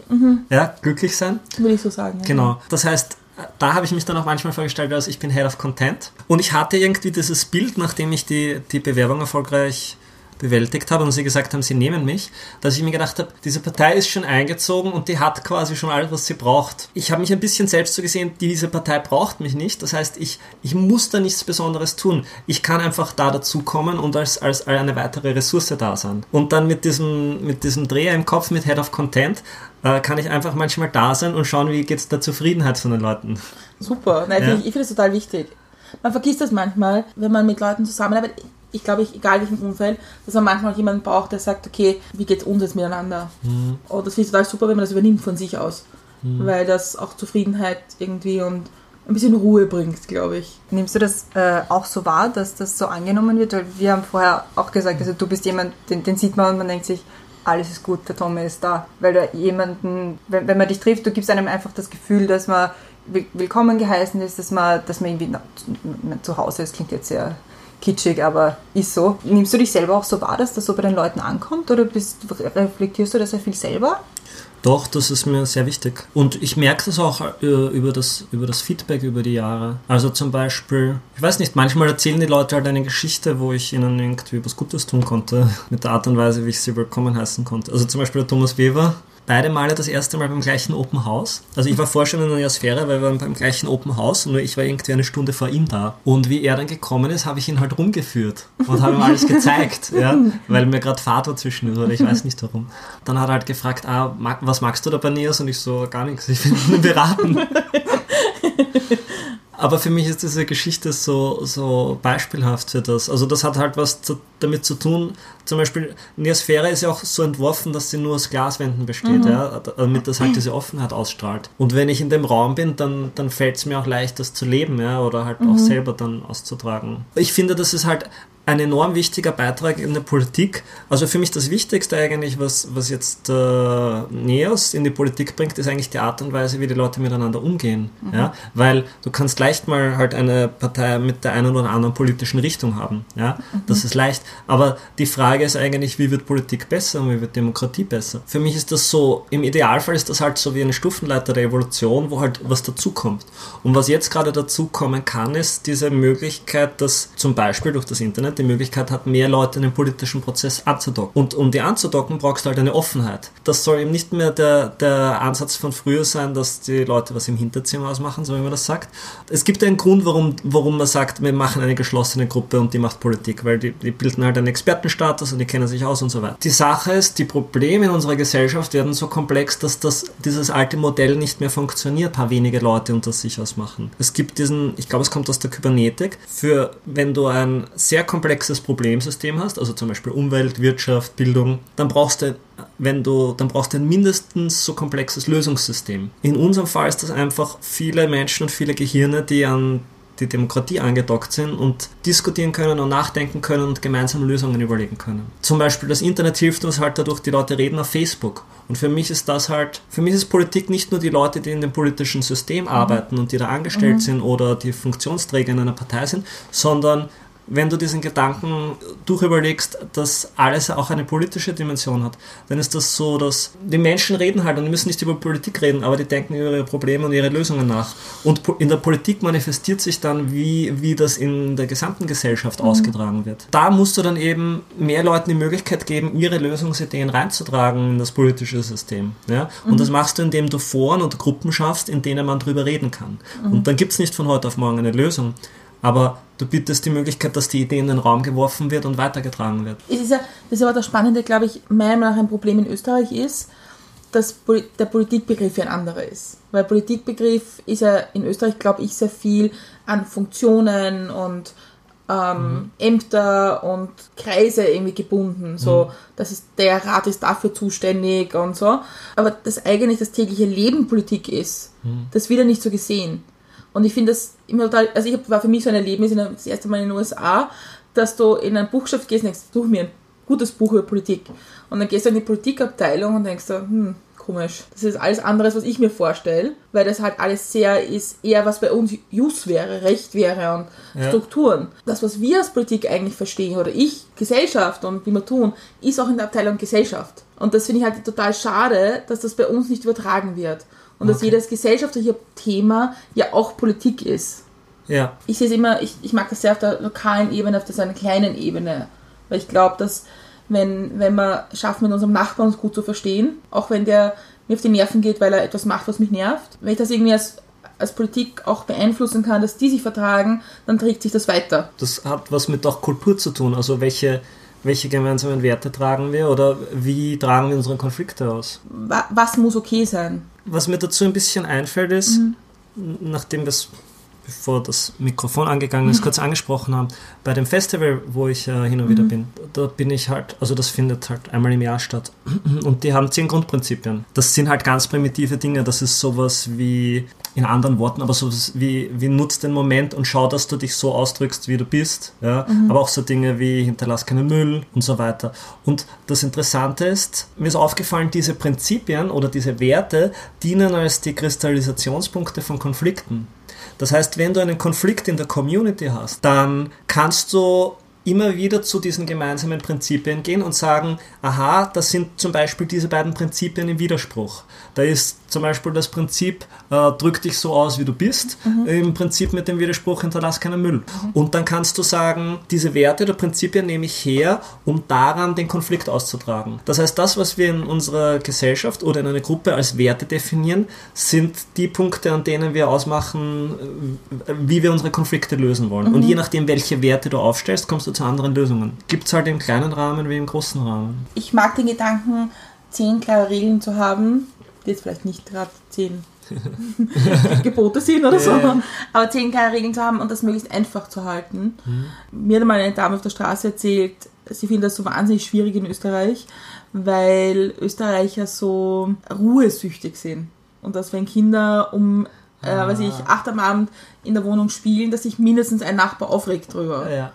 ja, glücklich sein. Würde ich so sagen. ja. Genau. Das heißt, da habe ich mich dann auch manchmal vorgestellt, als ich bin Head of Content. Und ich hatte irgendwie dieses Bild, nachdem ich die, die Bewerbung erfolgreich bewältigt habe und sie gesagt haben, sie nehmen mich, dass ich mir gedacht habe, diese Partei ist schon eingezogen und die hat quasi schon alles, was sie braucht. Ich habe mich ein bisschen selbst so gesehen, diese Partei braucht mich nicht. Das heißt, ich, ich muss da nichts Besonderes tun. Ich kann einfach da dazukommen und als, als eine weitere Ressource da sein. Und dann mit diesem, mit diesem Dreher im Kopf, mit Head of Content, äh, kann ich einfach manchmal da sein und schauen, wie geht es der Zufriedenheit von den Leuten. Super. Nein, Ja. ich, ich finde das total wichtig. Man vergisst das manchmal, wenn man mit Leuten zusammenarbeitet. Ich glaube, ich, egal welchem Umfeld, dass man manchmal jemanden braucht, der sagt, okay, wie geht's uns jetzt miteinander? Und das finde ich total super, wenn man das übernimmt von sich aus. Weil das auch Zufriedenheit irgendwie und ein bisschen Ruhe bringt, glaube ich. Nimmst du das äh, auch so wahr, dass das so angenommen wird? Weil wir haben vorher auch gesagt, also du bist jemand, den, den sieht man und man denkt sich, alles ist gut, der Tommy ist da. Weil du jemanden, wenn, wenn man dich trifft, du gibst einem einfach das Gefühl, dass man will- willkommen geheißen ist, dass man, dass man irgendwie zu Hause ist, klingt jetzt sehr kitschig, aber ist so. Nimmst du dich selber auch so wahr, dass das so bei den Leuten ankommt oder bist, reflektierst du das sehr viel selber? Doch, das ist mir sehr wichtig. Und ich merke das auch äh, über, das, über das Feedback über die Jahre. Also zum Beispiel, ich weiß nicht, manchmal erzählen die Leute halt eine Geschichte, wo ich ihnen irgendwie was Gutes tun konnte, mit der Art und Weise, wie ich sie willkommen heißen konnte. Also zum Beispiel der Thomas Weber, beide Male das erste Mal beim gleichen Open House. Also ich war vorher schon in der Neosphäre, weil wir waren beim gleichen Open House, nur ich war irgendwie eine Stunde vor ihm da. Und wie er dann gekommen ist, habe ich ihn halt rumgeführt und habe ihm alles gezeigt, ja, weil mir gerade Fahrt dazwischen ist, oder ich weiß nicht warum. Dann hat er halt gefragt, ah, was magst du da bei Neos? Und ich so, gar nichts, ich nur beraten. Aber für mich ist diese Geschichte so, so beispielhaft für das. Also das hat halt was zu, damit zu tun. Zum Beispiel, Neosphäre ist ja auch so entworfen, dass sie nur aus Glaswänden besteht, ja, damit das halt diese Offenheit ausstrahlt. Und wenn ich in dem Raum bin, dann, dann fällt es mir auch leicht, das zu leben, ja, oder halt auch selber dann auszutragen. Ich finde, das ist halt ein enorm wichtiger Beitrag in der Politik. Also für mich das Wichtigste eigentlich, was, was jetzt äh, Neos in die Politik bringt, ist eigentlich die Art und Weise, wie die Leute miteinander umgehen. Ja? Weil du kannst leicht mal halt eine Partei mit der einen oder anderen politischen Richtung haben. Ja? Das ist leicht. Aber die Frage ist eigentlich, wie wird Politik besser und wie wird Demokratie besser? Für mich ist das so, im Idealfall ist das halt so wie eine Stufenleiter der Evolution, wo halt was dazukommt. Und was jetzt gerade dazukommen kann, ist diese Möglichkeit, dass zum Beispiel durch das Internet die Möglichkeit hat, mehr Leute in den politischen Prozess anzudocken. Und um die anzudocken, brauchst du halt eine Offenheit. Das soll eben nicht mehr der, der Ansatz von früher sein, dass die Leute was im Hinterzimmer ausmachen, so wie man das sagt. Es gibt einen Grund, warum, warum man sagt, wir machen eine geschlossene Gruppe und die macht Politik, weil die, die bilden halt einen Expertenstatus und die kennen sich aus und so weiter. Die Sache ist, die Probleme in unserer Gesellschaft werden so komplex, dass das, dieses alte Modell nicht mehr funktioniert, paar wenige Leute unter sich ausmachen. Es gibt diesen, ich glaube, es kommt aus der Kybernetik, für wenn du ein sehr komplexes Problemsystem hast, also zum Beispiel Umwelt, Wirtschaft, Bildung, dann brauchst du wenn du, dann brauchst du ein mindestens so komplexes Lösungssystem. In unserem Fall ist das einfach viele Menschen und viele Gehirne, die an die Demokratie angedockt sind und diskutieren können und nachdenken können und gemeinsam Lösungen überlegen können. Zum Beispiel das Internet hilft uns halt dadurch, die Leute reden auf Facebook. Und für mich ist das halt, für mich ist Politik nicht nur die Leute, die in dem politischen System arbeiten und die da angestellt sind oder die Funktionsträger in einer Partei sind, sondern wenn du diesen Gedanken durchüberlegst, dass alles auch eine politische Dimension hat, dann ist das so, dass die Menschen reden halt und die müssen nicht über Politik reden, aber die denken über ihre Probleme und ihre Lösungen nach. Und in der Politik manifestiert sich dann, wie, wie das in der gesamten Gesellschaft ausgetragen wird. Da musst du dann eben mehr Leuten die Möglichkeit geben, ihre Lösungsideen reinzutragen in das politische System. Ja? Und das machst du, indem du Foren und Gruppen schaffst, in denen man drüber reden kann. Und dann gibt es nicht von heute auf morgen eine Lösung. Aber du bietest die Möglichkeit, dass die Idee in den Raum geworfen wird und weitergetragen wird. Es ist ja, das ist aber das Spannende, glaube ich, meiner Meinung nach ein Problem in Österreich ist, dass der Politikbegriff ja ein anderer ist. Weil Politikbegriff ist ja in Österreich, glaube ich, sehr viel an Funktionen und ähm, Ämter und Kreise irgendwie gebunden. So, das ist der Rat ist dafür zuständig und so. Aber dass eigentlich das tägliche Leben Politik ist, das wird ja nicht so gesehen. Und ich finde das immer total, also ich hab, war für mich so ein Erlebnis in, der- das erste Mal in den USA, dass du in ein Buchschaft gehst und denkst, such mir ein gutes Buch über Politik. Und dann gehst du in die Politikabteilung und denkst so, hm, komisch. Das ist alles anderes, was ich mir vorstelle, weil das halt alles sehr ist, eher was bei uns Jus wäre, Recht wäre und Ja. Strukturen. Das, was wir als Politik eigentlich verstehen, oder ich, Gesellschaft und wie wir tun, ist auch in der Abteilung Gesellschaft. Und das finde ich halt total schade, dass das bei uns nicht übertragen wird. Und dass Okay. jedes gesellschaftliche Thema ja auch Politik ist. Ja, Ich sehe es immer, ich, ich mag das sehr auf der lokalen Ebene, auf der so einer kleinen Ebene. Weil ich glaube, dass wenn, wenn wir schaffen, mit unserem Nachbarn uns gut zu verstehen, auch wenn der mir auf die Nerven geht, weil er etwas macht, was mich nervt, wenn ich das irgendwie als, als Politik auch beeinflussen kann, dass die sich vertragen, dann trägt sich das weiter. das hat was mit auch Kultur zu tun. Also welche, welche gemeinsamen Werte tragen wir oder wie tragen wir unsere Konflikte aus? Wa- Was muss okay sein? Was mir dazu ein bisschen einfällt ist, nachdem wir es, bevor das Mikrofon angegangen ist, kurz angesprochen haben, bei dem Festival, wo ich äh, hin und wieder bin, da bin ich halt, also das findet halt einmal im Jahr statt. Und die haben zehn Grundprinzipien. Das sind halt ganz primitive Dinge. Das ist sowas wie, in anderen Worten, aber sowas wie, wie nutz den Moment und schau, dass du dich so ausdrückst, wie du bist. Ja? Aber auch so Dinge wie hinterlass keinen Müll und so weiter. Und das Interessante ist, mir ist aufgefallen, diese Prinzipien oder diese Werte dienen als die Kristallisationspunkte von Konflikten. Das heißt, wenn du einen Konflikt in der Community hast, dann kannst du immer wieder zu diesen gemeinsamen Prinzipien gehen und sagen, aha, das sind zum Beispiel diese beiden Prinzipien im Widerspruch. Da ist zum Beispiel das Prinzip, äh, drück dich so aus, wie du bist, im Prinzip mit dem Widerspruch, hinterlass keinen Müll. Und dann kannst du sagen, diese Werte oder Prinzipien nehme ich her, um daran den Konflikt auszutragen. Das heißt, das, was wir in unserer Gesellschaft oder in einer Gruppe als Werte definieren, sind die Punkte, an denen wir ausmachen, äh, wie wir unsere Konflikte lösen wollen. Und je nachdem, welche Werte du aufstellst, kommst du zu anderen Lösungen. Gibt es halt im kleinen Rahmen wie im großen Rahmen. Ich mag den Gedanken, zehn klare Regeln zu haben, die jetzt vielleicht nicht gerade zehn Gebote sind oder so, aber zehn klare Regeln zu haben und das möglichst einfach zu halten. Mir hat mal eine Dame auf der Straße erzählt, sie findet das so wahnsinnig schwierig in Österreich, weil Österreicher so ruhesüchtig sind. Und dass wenn Kinder um, äh, weiß ich, acht am Abend in der Wohnung spielen, dass sich mindestens ein Nachbar aufregt drüber. Ja.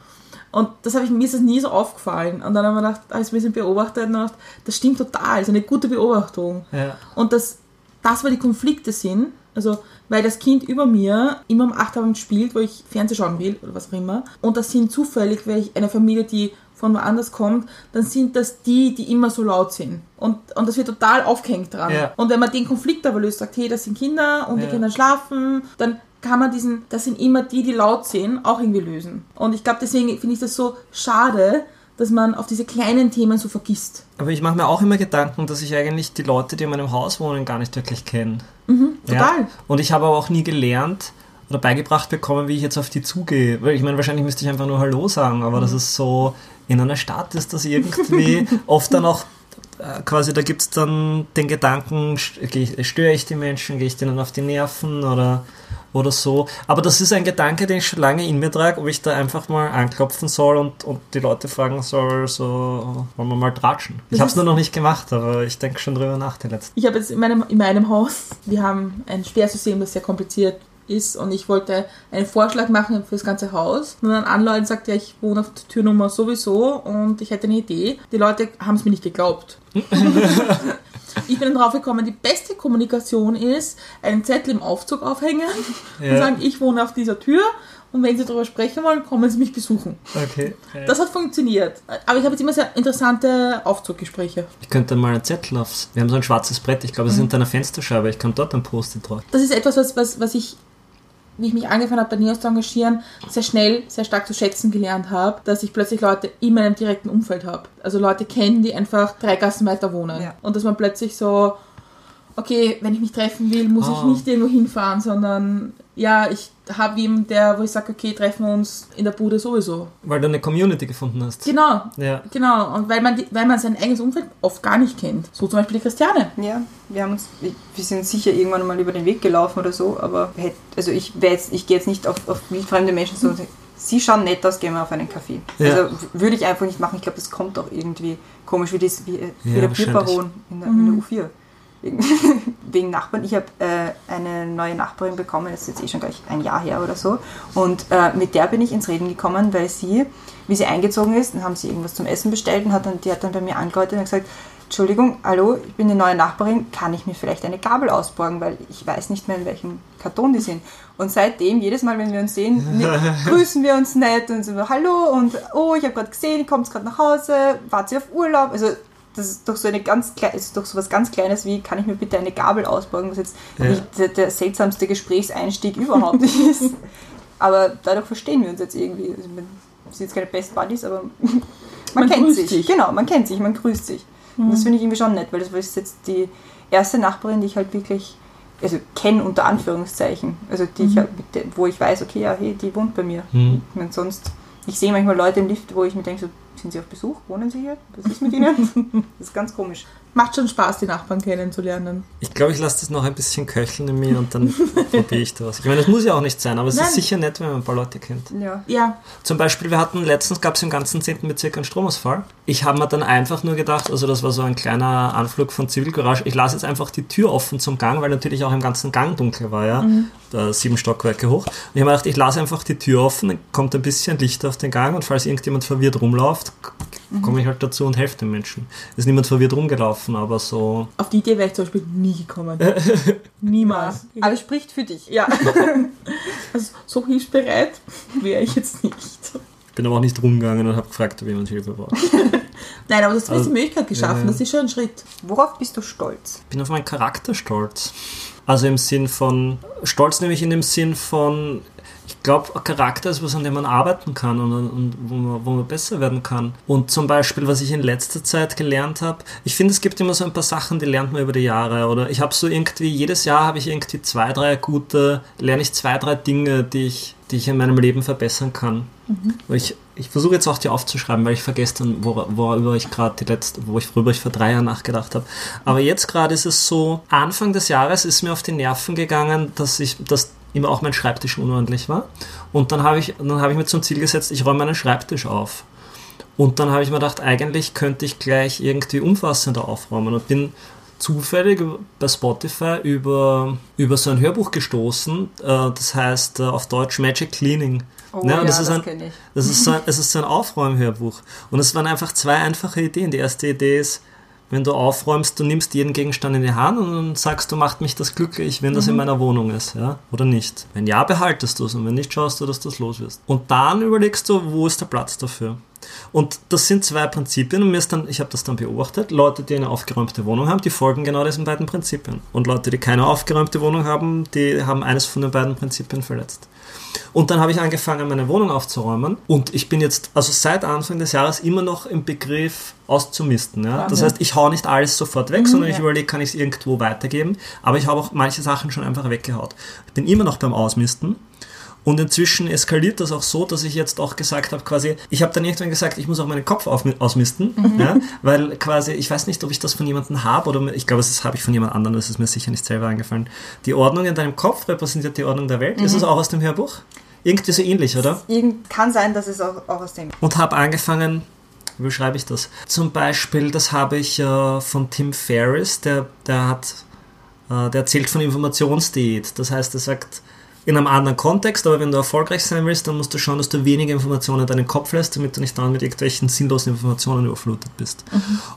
Und das habe ich, mir ist das nie so aufgefallen. Und dann haben wir gedacht, habe ich es ein bisschen beobachtet und gedacht, das stimmt total, das ist eine gute Beobachtung. Ja. Und das, das, weil die Konflikte sind, also weil das Kind über mir immer um 8 Uhr Abend spielt, wo ich Fernseh schauen will oder was auch immer. Und das sind zufällig, weil ich eine Familie, die von woanders kommt, dann sind das die, die immer so laut sind. Und, und das wird total aufgehängt dran. Ja. Und wenn man den Konflikt aber löst, sagt, hey, das sind Kinder und die Ja. Kinder schlafen, dann kann man diesen, das sind immer die, die laut sind, auch irgendwie lösen. Und ich glaube, deswegen finde ich das so schade, dass man auf diese kleinen Themen so vergisst. Aber ich mache mir auch immer Gedanken, dass ich eigentlich die Leute, die in meinem Haus wohnen, gar nicht wirklich kenne. total. Und ich habe aber auch nie gelernt oder beigebracht bekommen, wie ich jetzt auf die zugehe. Weil ich meine, wahrscheinlich müsste ich einfach nur Hallo sagen, aber das ist so, in einer Stadt ist das irgendwie oft dann auch äh, quasi, da gibt es dann den Gedanken, störe ich die Menschen, gehe ich denen auf die Nerven oder, oder so. Aber das ist ein Gedanke, den ich schon lange in mir trage, ob ich da einfach mal anklopfen soll und, und die Leute fragen soll, so, wollen wir mal tratschen. Ich habe es nur noch nicht gemacht, aber ich denke schon drüber nach die letzten. Ich habe jetzt in meinem, in meinem Haus, wir haben ein Sperrsystem, das sehr kompliziert ist und ich wollte einen Vorschlag machen für das ganze Haus. Und dann anläuten sagt, ja, ich wohne auf der Türnummer sowieso und ich hätte eine Idee. Die Leute haben es mir nicht geglaubt. ich bin dann drauf gekommen, die beste Kommunikation ist, einen Zettel im Aufzug aufhängen und Ja. sagen, ich wohne auf dieser Tür und wenn Sie darüber sprechen wollen, kommen Sie mich besuchen. Okay. Das hat funktioniert. Aber ich habe jetzt immer sehr interessante Aufzuggespräche. Ich könnte mal einen Zettel aufs. Wir haben so ein schwarzes Brett, ich glaube, es ist hinter einer Fensterscheibe. Ich kann dort ein Post-it drauf. Das ist etwas, was, was, was ich, wie ich mich angefangen habe, bei NEOS zu engagieren, sehr schnell, sehr stark zu schätzen gelernt habe, dass ich plötzlich Leute in meinem direkten Umfeld habe. Also Leute kennen, die einfach drei Gassen weiter wohnen. Ja. Und dass man plötzlich so, okay, wenn ich mich treffen will, muss Oh. ich nicht irgendwo hinfahren, sondern ja, ich habe jemanden, der, wo ich sage, okay, treffen wir uns in der Bude sowieso. Weil du eine Community gefunden hast. Genau, Ja. genau. Und weil man, die, weil man sein eigenes Umfeld oft gar nicht kennt. So zum Beispiel die Christiane. Ja, wir haben uns, wir sind sicher irgendwann mal über den Weg gelaufen oder so, aber also ich, jetzt, ich gehe jetzt nicht auf, auf wildfremde Menschen zu und sagen, sie schauen nett aus, gehen wir auf einen Kaffee. Ja. Also würde ich einfach nicht machen. Ich glaube, das kommt auch irgendwie komisch, wie, das, wie, äh, wie Ja, der. Bierbaron in der, in der U4. Wegen- Nachbarn. Ich habe äh, eine neue Nachbarin bekommen, das ist jetzt eh schon gleich ein Jahr her oder so. Und äh, mit der bin ich ins Reden gekommen, weil sie, wie sie eingezogen ist, dann haben sie irgendwas zum Essen bestellt und hat dann, die hat dann bei mir angeläutet und gesagt, Entschuldigung, hallo, ich bin die neue Nachbarin, kann ich mir vielleicht eine Gabel ausborgen, weil ich weiß nicht mehr, in welchem Karton die sind. Und seitdem, jedes Mal, wenn wir uns sehen, grüßen wir uns nett und so, hallo und oh, ich habe gerade gesehen, kommt gerade nach Hause, wart ihr auf Urlaub? Also das ist doch so eine ganz ist doch so was ganz Kleines wie, kann ich mir bitte eine Gabel ausborgen, was jetzt Ja. nicht der, der seltsamste Gesprächseinstieg überhaupt ist. Aber dadurch verstehen wir uns jetzt irgendwie. Also, wir sind jetzt keine Best Buddies, aber man, Man kennt sich. sich. Genau, man kennt sich, man grüßt sich. Und das finde ich irgendwie schon nett, weil das ist jetzt die erste Nachbarin, die ich halt wirklich, also kenne unter Anführungszeichen. Also die ich halt wo ich weiß, okay, ja, hey, die wohnt bei mir. Hm. Ich meine, sonst, ich sehe manchmal Leute im Lift, wo ich mir denke, so, sind sie auf Besuch? Wohnen sie hier? Was ist mit ihnen? Das ist ganz komisch. Macht schon Spaß, die Nachbarn kennenzulernen. Ich glaube, ich lasse das noch ein bisschen köcheln in mir und dann probiere ich das. Ich meine, das muss ja auch nicht sein, aber es Nein. ist sicher nett, wenn man ein paar Leute kennt. Ja. Ja, Zum Beispiel, wir hatten letztens, gab es im ganzen 10. Bezirk einen Stromausfall. Ich habe mir dann einfach nur gedacht, also das war so ein kleiner Anflug von Zivilcourage, ich lasse jetzt einfach die Tür offen zum Gang, weil natürlich auch im ganzen Gang dunkel war, ja, da sieben Stockwerke hoch. Und ich habe mir gedacht, ich lasse einfach die Tür offen, dann kommt ein bisschen Licht auf den Gang und falls irgendjemand verwirrt rumläuft, k- komme ich halt dazu und helfe den Menschen. Ist niemand verwirrt rumgelaufen, aber so, auf die Idee wäre ich zum Beispiel nie gekommen. Niemals. Aber es spricht für dich. Ja. Also, so hilfsbereit wäre ich jetzt nicht. bin aber auch nicht rumgegangen und habe gefragt, ob jemand Hilfe braucht. Nein, aber das hast du Also, die Möglichkeit geschaffen. ja. Das ist schon ein Schritt. Worauf bist du stolz? bin auf meinen Charakter stolz. Also im Sinn von, stolz nämlich in dem Sinn von, ich glaube, Charakter ist was, an dem man arbeiten kann und, und wo, man, wo man besser werden kann. Und zum Beispiel, was ich in letzter Zeit gelernt habe, ich finde, es gibt immer so ein paar Sachen, die lernt man über die Jahre. Oder ich habe so irgendwie, jedes Jahr habe ich irgendwie zwei, drei gute, lerne ich zwei, drei Dinge, die ich, die ich in meinem Leben verbessern kann. Weil Ich, ich versuche jetzt auch die aufzuschreiben, weil ich vergesse dann, wor- worüber ich gerade die letzte, wo ich, worüber ich vor drei Jahren nachgedacht habe. Aber jetzt gerade ist es so, Anfang des Jahres ist mir auf die Nerven gegangen, dass ich, dass immer auch mein Schreibtisch unordentlich war. Und dann habe ich, dann ich mir zum Ziel gesetzt, ich räume meinen Schreibtisch auf. Und dann habe ich mir gedacht, eigentlich könnte ich gleich irgendwie umfassender aufräumen und bin zufällig bei Spotify über, über so ein Hörbuch gestoßen, äh, das heißt äh, auf Deutsch Magic Cleaning. Oh Ja, ja, und das ist das ein- ich. Das ist so ein, es ist so ein Aufräumhörbuch. Und es waren einfach zwei einfache Ideen. Die erste Idee ist, wenn du aufräumst, du nimmst jeden Gegenstand in die Hand und sagst du, macht mich das glücklich, wenn das in meiner Wohnung ist, ja? Oder nicht? Wenn ja, behaltest du es und wenn nicht, schaust du, dass du es los wirst. Und dann überlegst du, wo ist der Platz dafür? Und das sind zwei Prinzipien und mir ist dann, ich habe das dann beobachtet, Leute, die eine aufgeräumte Wohnung haben, die folgen genau diesen beiden Prinzipien. Und Leute, die keine aufgeräumte Wohnung haben, die haben eines von den beiden Prinzipien verletzt. Und dann habe ich angefangen, meine Wohnung aufzuräumen. Und ich bin jetzt, also seit Anfang des Jahres, immer noch im Begriff auszumisten. Ja? Das heißt, ich hau nicht alles sofort weg, sondern ich ja. überlege, kann ich es irgendwo weitergeben. Aber ich habe auch manche Sachen schon einfach weggehaut. Ich bin immer noch beim Ausmisten. Und inzwischen eskaliert das auch so, dass ich jetzt auch gesagt habe, quasi, ich habe dann irgendwann gesagt, ich muss auch meinen Kopf auf, ausmisten, ja, weil quasi, ich weiß nicht, ob ich das von jemandem habe oder ich glaube, das habe ich von jemand anderem, das ist mir sicher nicht selber eingefallen. Die Ordnung in deinem Kopf repräsentiert die Ordnung der Welt. Ist es auch aus dem Hörbuch? Irgendwie so ähnlich, oder? Irgend, kann sein, dass es auch, auch aus dem. und habe angefangen, wie beschreibe ich das? Zum Beispiel, das habe ich äh, von Tim Ferriss, der, der hat, äh, der erzählt von Informationsdiät. Das heißt, er sagt, in einem anderen Kontext, aber wenn du erfolgreich sein willst, dann musst du schauen, dass du wenige Informationen in deinen Kopf lässt, damit du nicht dann mit irgendwelchen sinnlosen Informationen überflutet bist.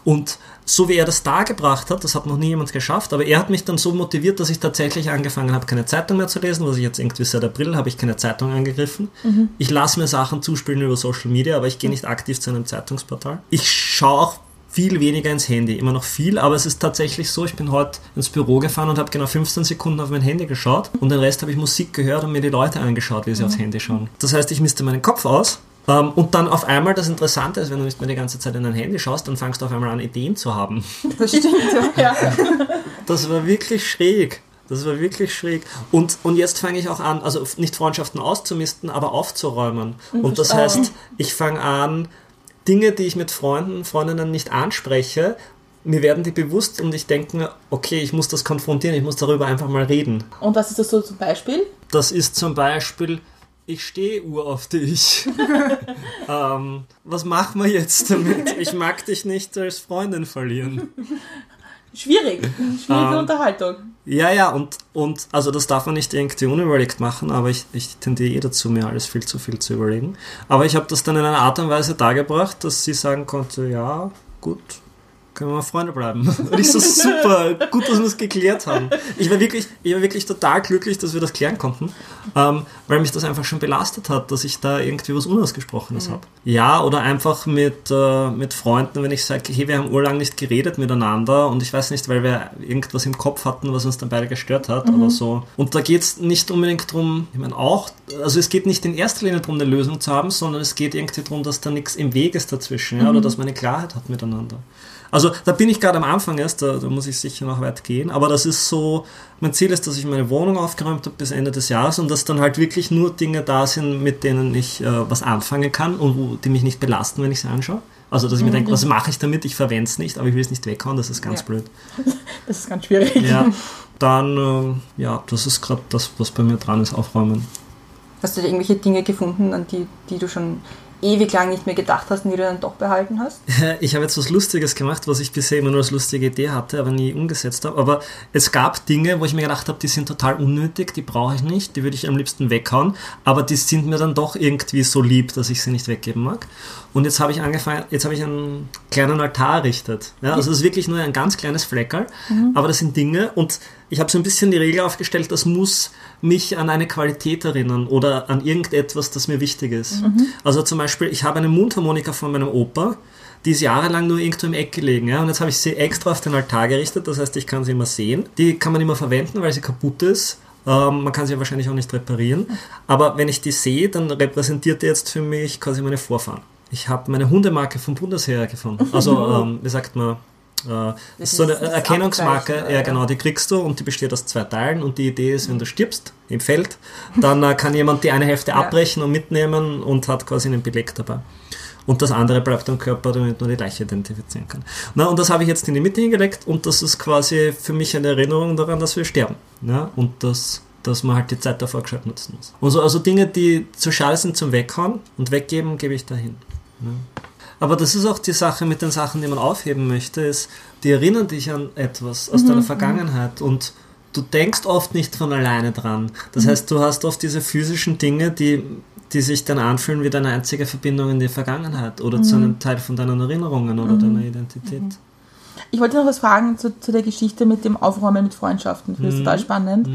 Und so wie er das dargebracht hat, das hat noch nie jemand geschafft, aber er hat mich dann so motiviert, dass ich tatsächlich angefangen habe, keine Zeitung mehr zu lesen, was ich jetzt irgendwie seit April habe ich keine Zeitung angegriffen. Ich lasse mir Sachen zuspielen über Social Media, aber ich gehe nicht aktiv zu einem Zeitungsportal. Ich schaue auch viel weniger ins Handy, immer noch viel, aber es ist tatsächlich so, ich bin heute ins Büro gefahren und habe genau 15 Sekunden auf mein Handy geschaut und den Rest habe ich Musik gehört und mir die Leute angeschaut, wie sie aufs Handy schauen. Das heißt, ich misste meinen Kopf aus ähm, und dann auf einmal das Interessante ist, wenn du nicht mehr die ganze Zeit in dein Handy schaust, dann fangst du auf einmal an, Ideen zu haben. Das stimmt. Ja. Das war wirklich schräg. Das war wirklich schräg. Und, und jetzt fange ich auch an, also nicht Freundschaften auszumisten, aber aufzuräumen. Und das heißt, ich fange an, Dinge, die ich mit Freunden, Freundinnen nicht anspreche, mir werden die bewusst und ich denke mir, okay, ich muss das konfrontieren, ich muss darüber einfach mal reden. Und was ist das so zum Beispiel? Das ist zum Beispiel, ich stehe Uhr auf dich. ähm, was machen wir jetzt damit? Ich mag dich nicht als Freundin verlieren. Schwierig. Schwierige Ähm, Unterhaltung. Ja, ja, und, und also das darf man nicht irgendwie unüberlegt machen, aber ich, ich tendiere eh dazu, mir alles viel zu viel zu überlegen. Aber ich habe das dann in einer Art und Weise dargebracht, dass sie sagen konnte, ja, gut, können wir mal Freunde bleiben. Und ich so, super, gut, dass wir es geklärt haben. Ich war wirklich, ich war wirklich total glücklich, dass wir das klären konnten, ähm, weil mich das einfach schon belastet hat, dass ich da irgendwie was Unausgesprochenes habe. Ja, oder einfach mit, äh, mit Freunden, wenn ich sage, hey, wir haben urlang nicht geredet miteinander und ich weiß nicht, weil wir irgendwas im Kopf hatten, was uns dann beide gestört hat oder so. Und da geht es nicht unbedingt darum, ich meine auch, also es geht nicht in erster Linie darum, eine Lösung zu haben, sondern es geht irgendwie darum, dass da nichts im Weg ist dazwischen, ja, oder dass man eine Klarheit hat miteinander. Also da bin ich gerade am Anfang erst, da, da muss ich sicher noch weit gehen, aber das ist so, mein Ziel ist, dass ich meine Wohnung aufgeräumt habe bis Ende des Jahres und dass dann halt wirklich nur Dinge da sind, mit denen ich äh, was anfangen kann und wo, die mich nicht belasten, wenn ich sie anschaue. Also dass ich mir denke, was mache ich damit? Ich verwende es nicht, aber ich will es nicht weghauen, das ist ganz Ja. blöd. Das ist ganz schwierig. Ja, dann, äh, ja, das ist gerade das, was bei mir dran ist, aufräumen. Hast du da irgendwelche Dinge gefunden, an die, die du schon ewig lang nicht mehr gedacht hast und die du dann doch behalten hast? Ich habe jetzt was Lustiges gemacht, was ich bisher immer nur als lustige Idee hatte, aber nie umgesetzt habe. Aber es gab Dinge, wo ich mir gedacht habe, die sind total unnötig, die brauche ich nicht, die würde ich am liebsten weghauen, aber die sind mir dann doch irgendwie so lieb, dass ich sie nicht weggeben mag. Und jetzt habe ich angefangen, jetzt habe ich einen kleinen Altar errichtet. Ja, also es ist wirklich nur ein ganz kleines Fleckerl, aber das sind Dinge und ich habe so ein bisschen die Regel aufgestellt, das muss mich an eine Qualität erinnern oder an irgendetwas, das mir wichtig ist. Also zum Beispiel, ich habe eine Mundharmonika von meinem Opa, die ist jahrelang nur irgendwo im Eck gelegen. Ja? Und jetzt habe ich sie extra auf den Altar gerichtet, das heißt, ich kann sie immer sehen. Die kann man immer verwenden, weil sie kaputt ist. Ähm, man kann sie ja wahrscheinlich auch nicht reparieren. Aber wenn ich die sehe, dann repräsentiert die jetzt für mich quasi meine Vorfahren. Ich habe meine Hundemarke vom Bundesheer gefunden. Also, ähm, wie sagt man, äh, Das so eine ist das Erkennungsmarke, ja genau, die kriegst du und die besteht aus zwei Teilen und die Idee ist, wenn du stirbst im Feld, dann äh, kann jemand die eine Hälfte Ja. abbrechen und mitnehmen und hat quasi einen Beleg dabei. Und das andere bleibt am Körper, damit man die Leiche identifizieren kann. Na, und das habe ich jetzt in die Mitte hingelegt und das ist quasi für mich eine Erinnerung daran, dass wir sterben. Ja? Und dass, dass man halt die Zeit davor gescheit nutzen muss. Also, also Dinge, die zu schade sind zum Weghauen und weggeben, gebe ich dahin. Ja. Aber das ist auch die Sache mit den Sachen, die man aufheben möchte, ist, die erinnern dich an etwas aus deiner Vergangenheit und du denkst oft nicht von alleine dran. Das heißt, du hast oft diese physischen Dinge, die, die sich dann anfühlen wie deine einzige Verbindung in die Vergangenheit oder zu einem Teil von deinen Erinnerungen oder deiner Identität. Ich wollte noch was fragen zu, zu der Geschichte mit dem Aufräumen mit Freundschaften. Ich finde das total spannend,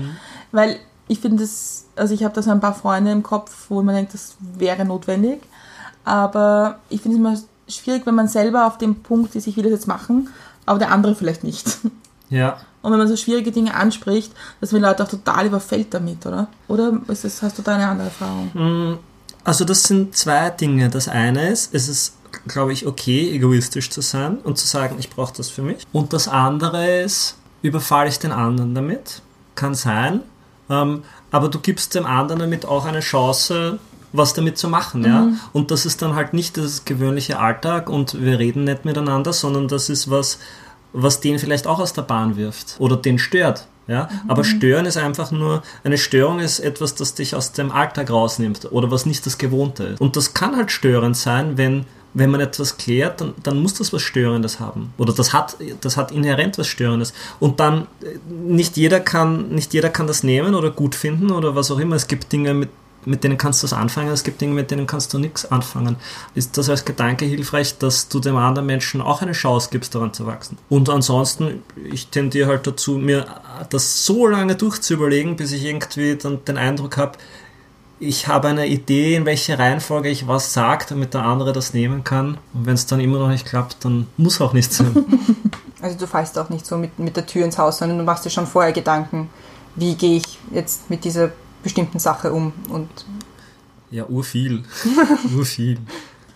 weil ich finde es, also ich habe da so ein paar Freunde im Kopf, wo man denkt, das wäre notwendig, aber ich finde es immer schwierig, wenn man selber auf dem Punkt ist, ich will das jetzt machen, aber der andere vielleicht nicht. Ja. Und wenn man so schwierige Dinge anspricht, dass man Leute auch total überfällt damit, oder? Oder das, hast du da eine andere Erfahrung? Also das sind zwei Dinge. Das eine ist, es ist, glaube ich, okay, egoistisch zu sein und zu sagen, ich brauche das für mich. Und das andere ist, überfalle ich den anderen damit? Kann sein. Ähm, aber du gibst dem anderen damit auch eine Chance, was damit zu machen, ja. Und das ist dann halt nicht das gewöhnliche Alltag und wir reden nicht miteinander, sondern das ist was, was den vielleicht auch aus der Bahn wirft oder den stört. Ja? Aber stören ist einfach nur, eine Störung ist etwas, das dich aus dem Alltag rausnimmt oder was nicht das Gewohnte ist. Und das kann halt störend sein, wenn wenn man etwas klärt, dann, dann muss das was Störendes haben. Oder das hat, das hat inhärent was Störendes. Und dann, äh, nicht jeder kann, nicht jeder kann das nehmen oder gut finden oder was auch immer. Es gibt Dinge, mit, mit denen kannst du was anfangen, es gibt Dinge, mit denen kannst du nichts anfangen. Ist das als Gedanke hilfreich, dass du dem anderen Menschen auch eine Chance gibst, daran zu wachsen? Und ansonsten, ich tendiere halt dazu, mir das so lange durchzuüberlegen, bis ich irgendwie dann den Eindruck habe, ich habe eine Idee, in welche Reihenfolge ich was sage, damit der andere das nehmen kann. Und wenn es dann immer noch nicht klappt, dann muss auch nichts sein. Also du fallst auch nicht so mit, mit der Tür ins Haus, sondern du machst dir schon vorher Gedanken, wie gehe ich jetzt mit dieser bestimmten Sache um. Und ja, urviel. urviel.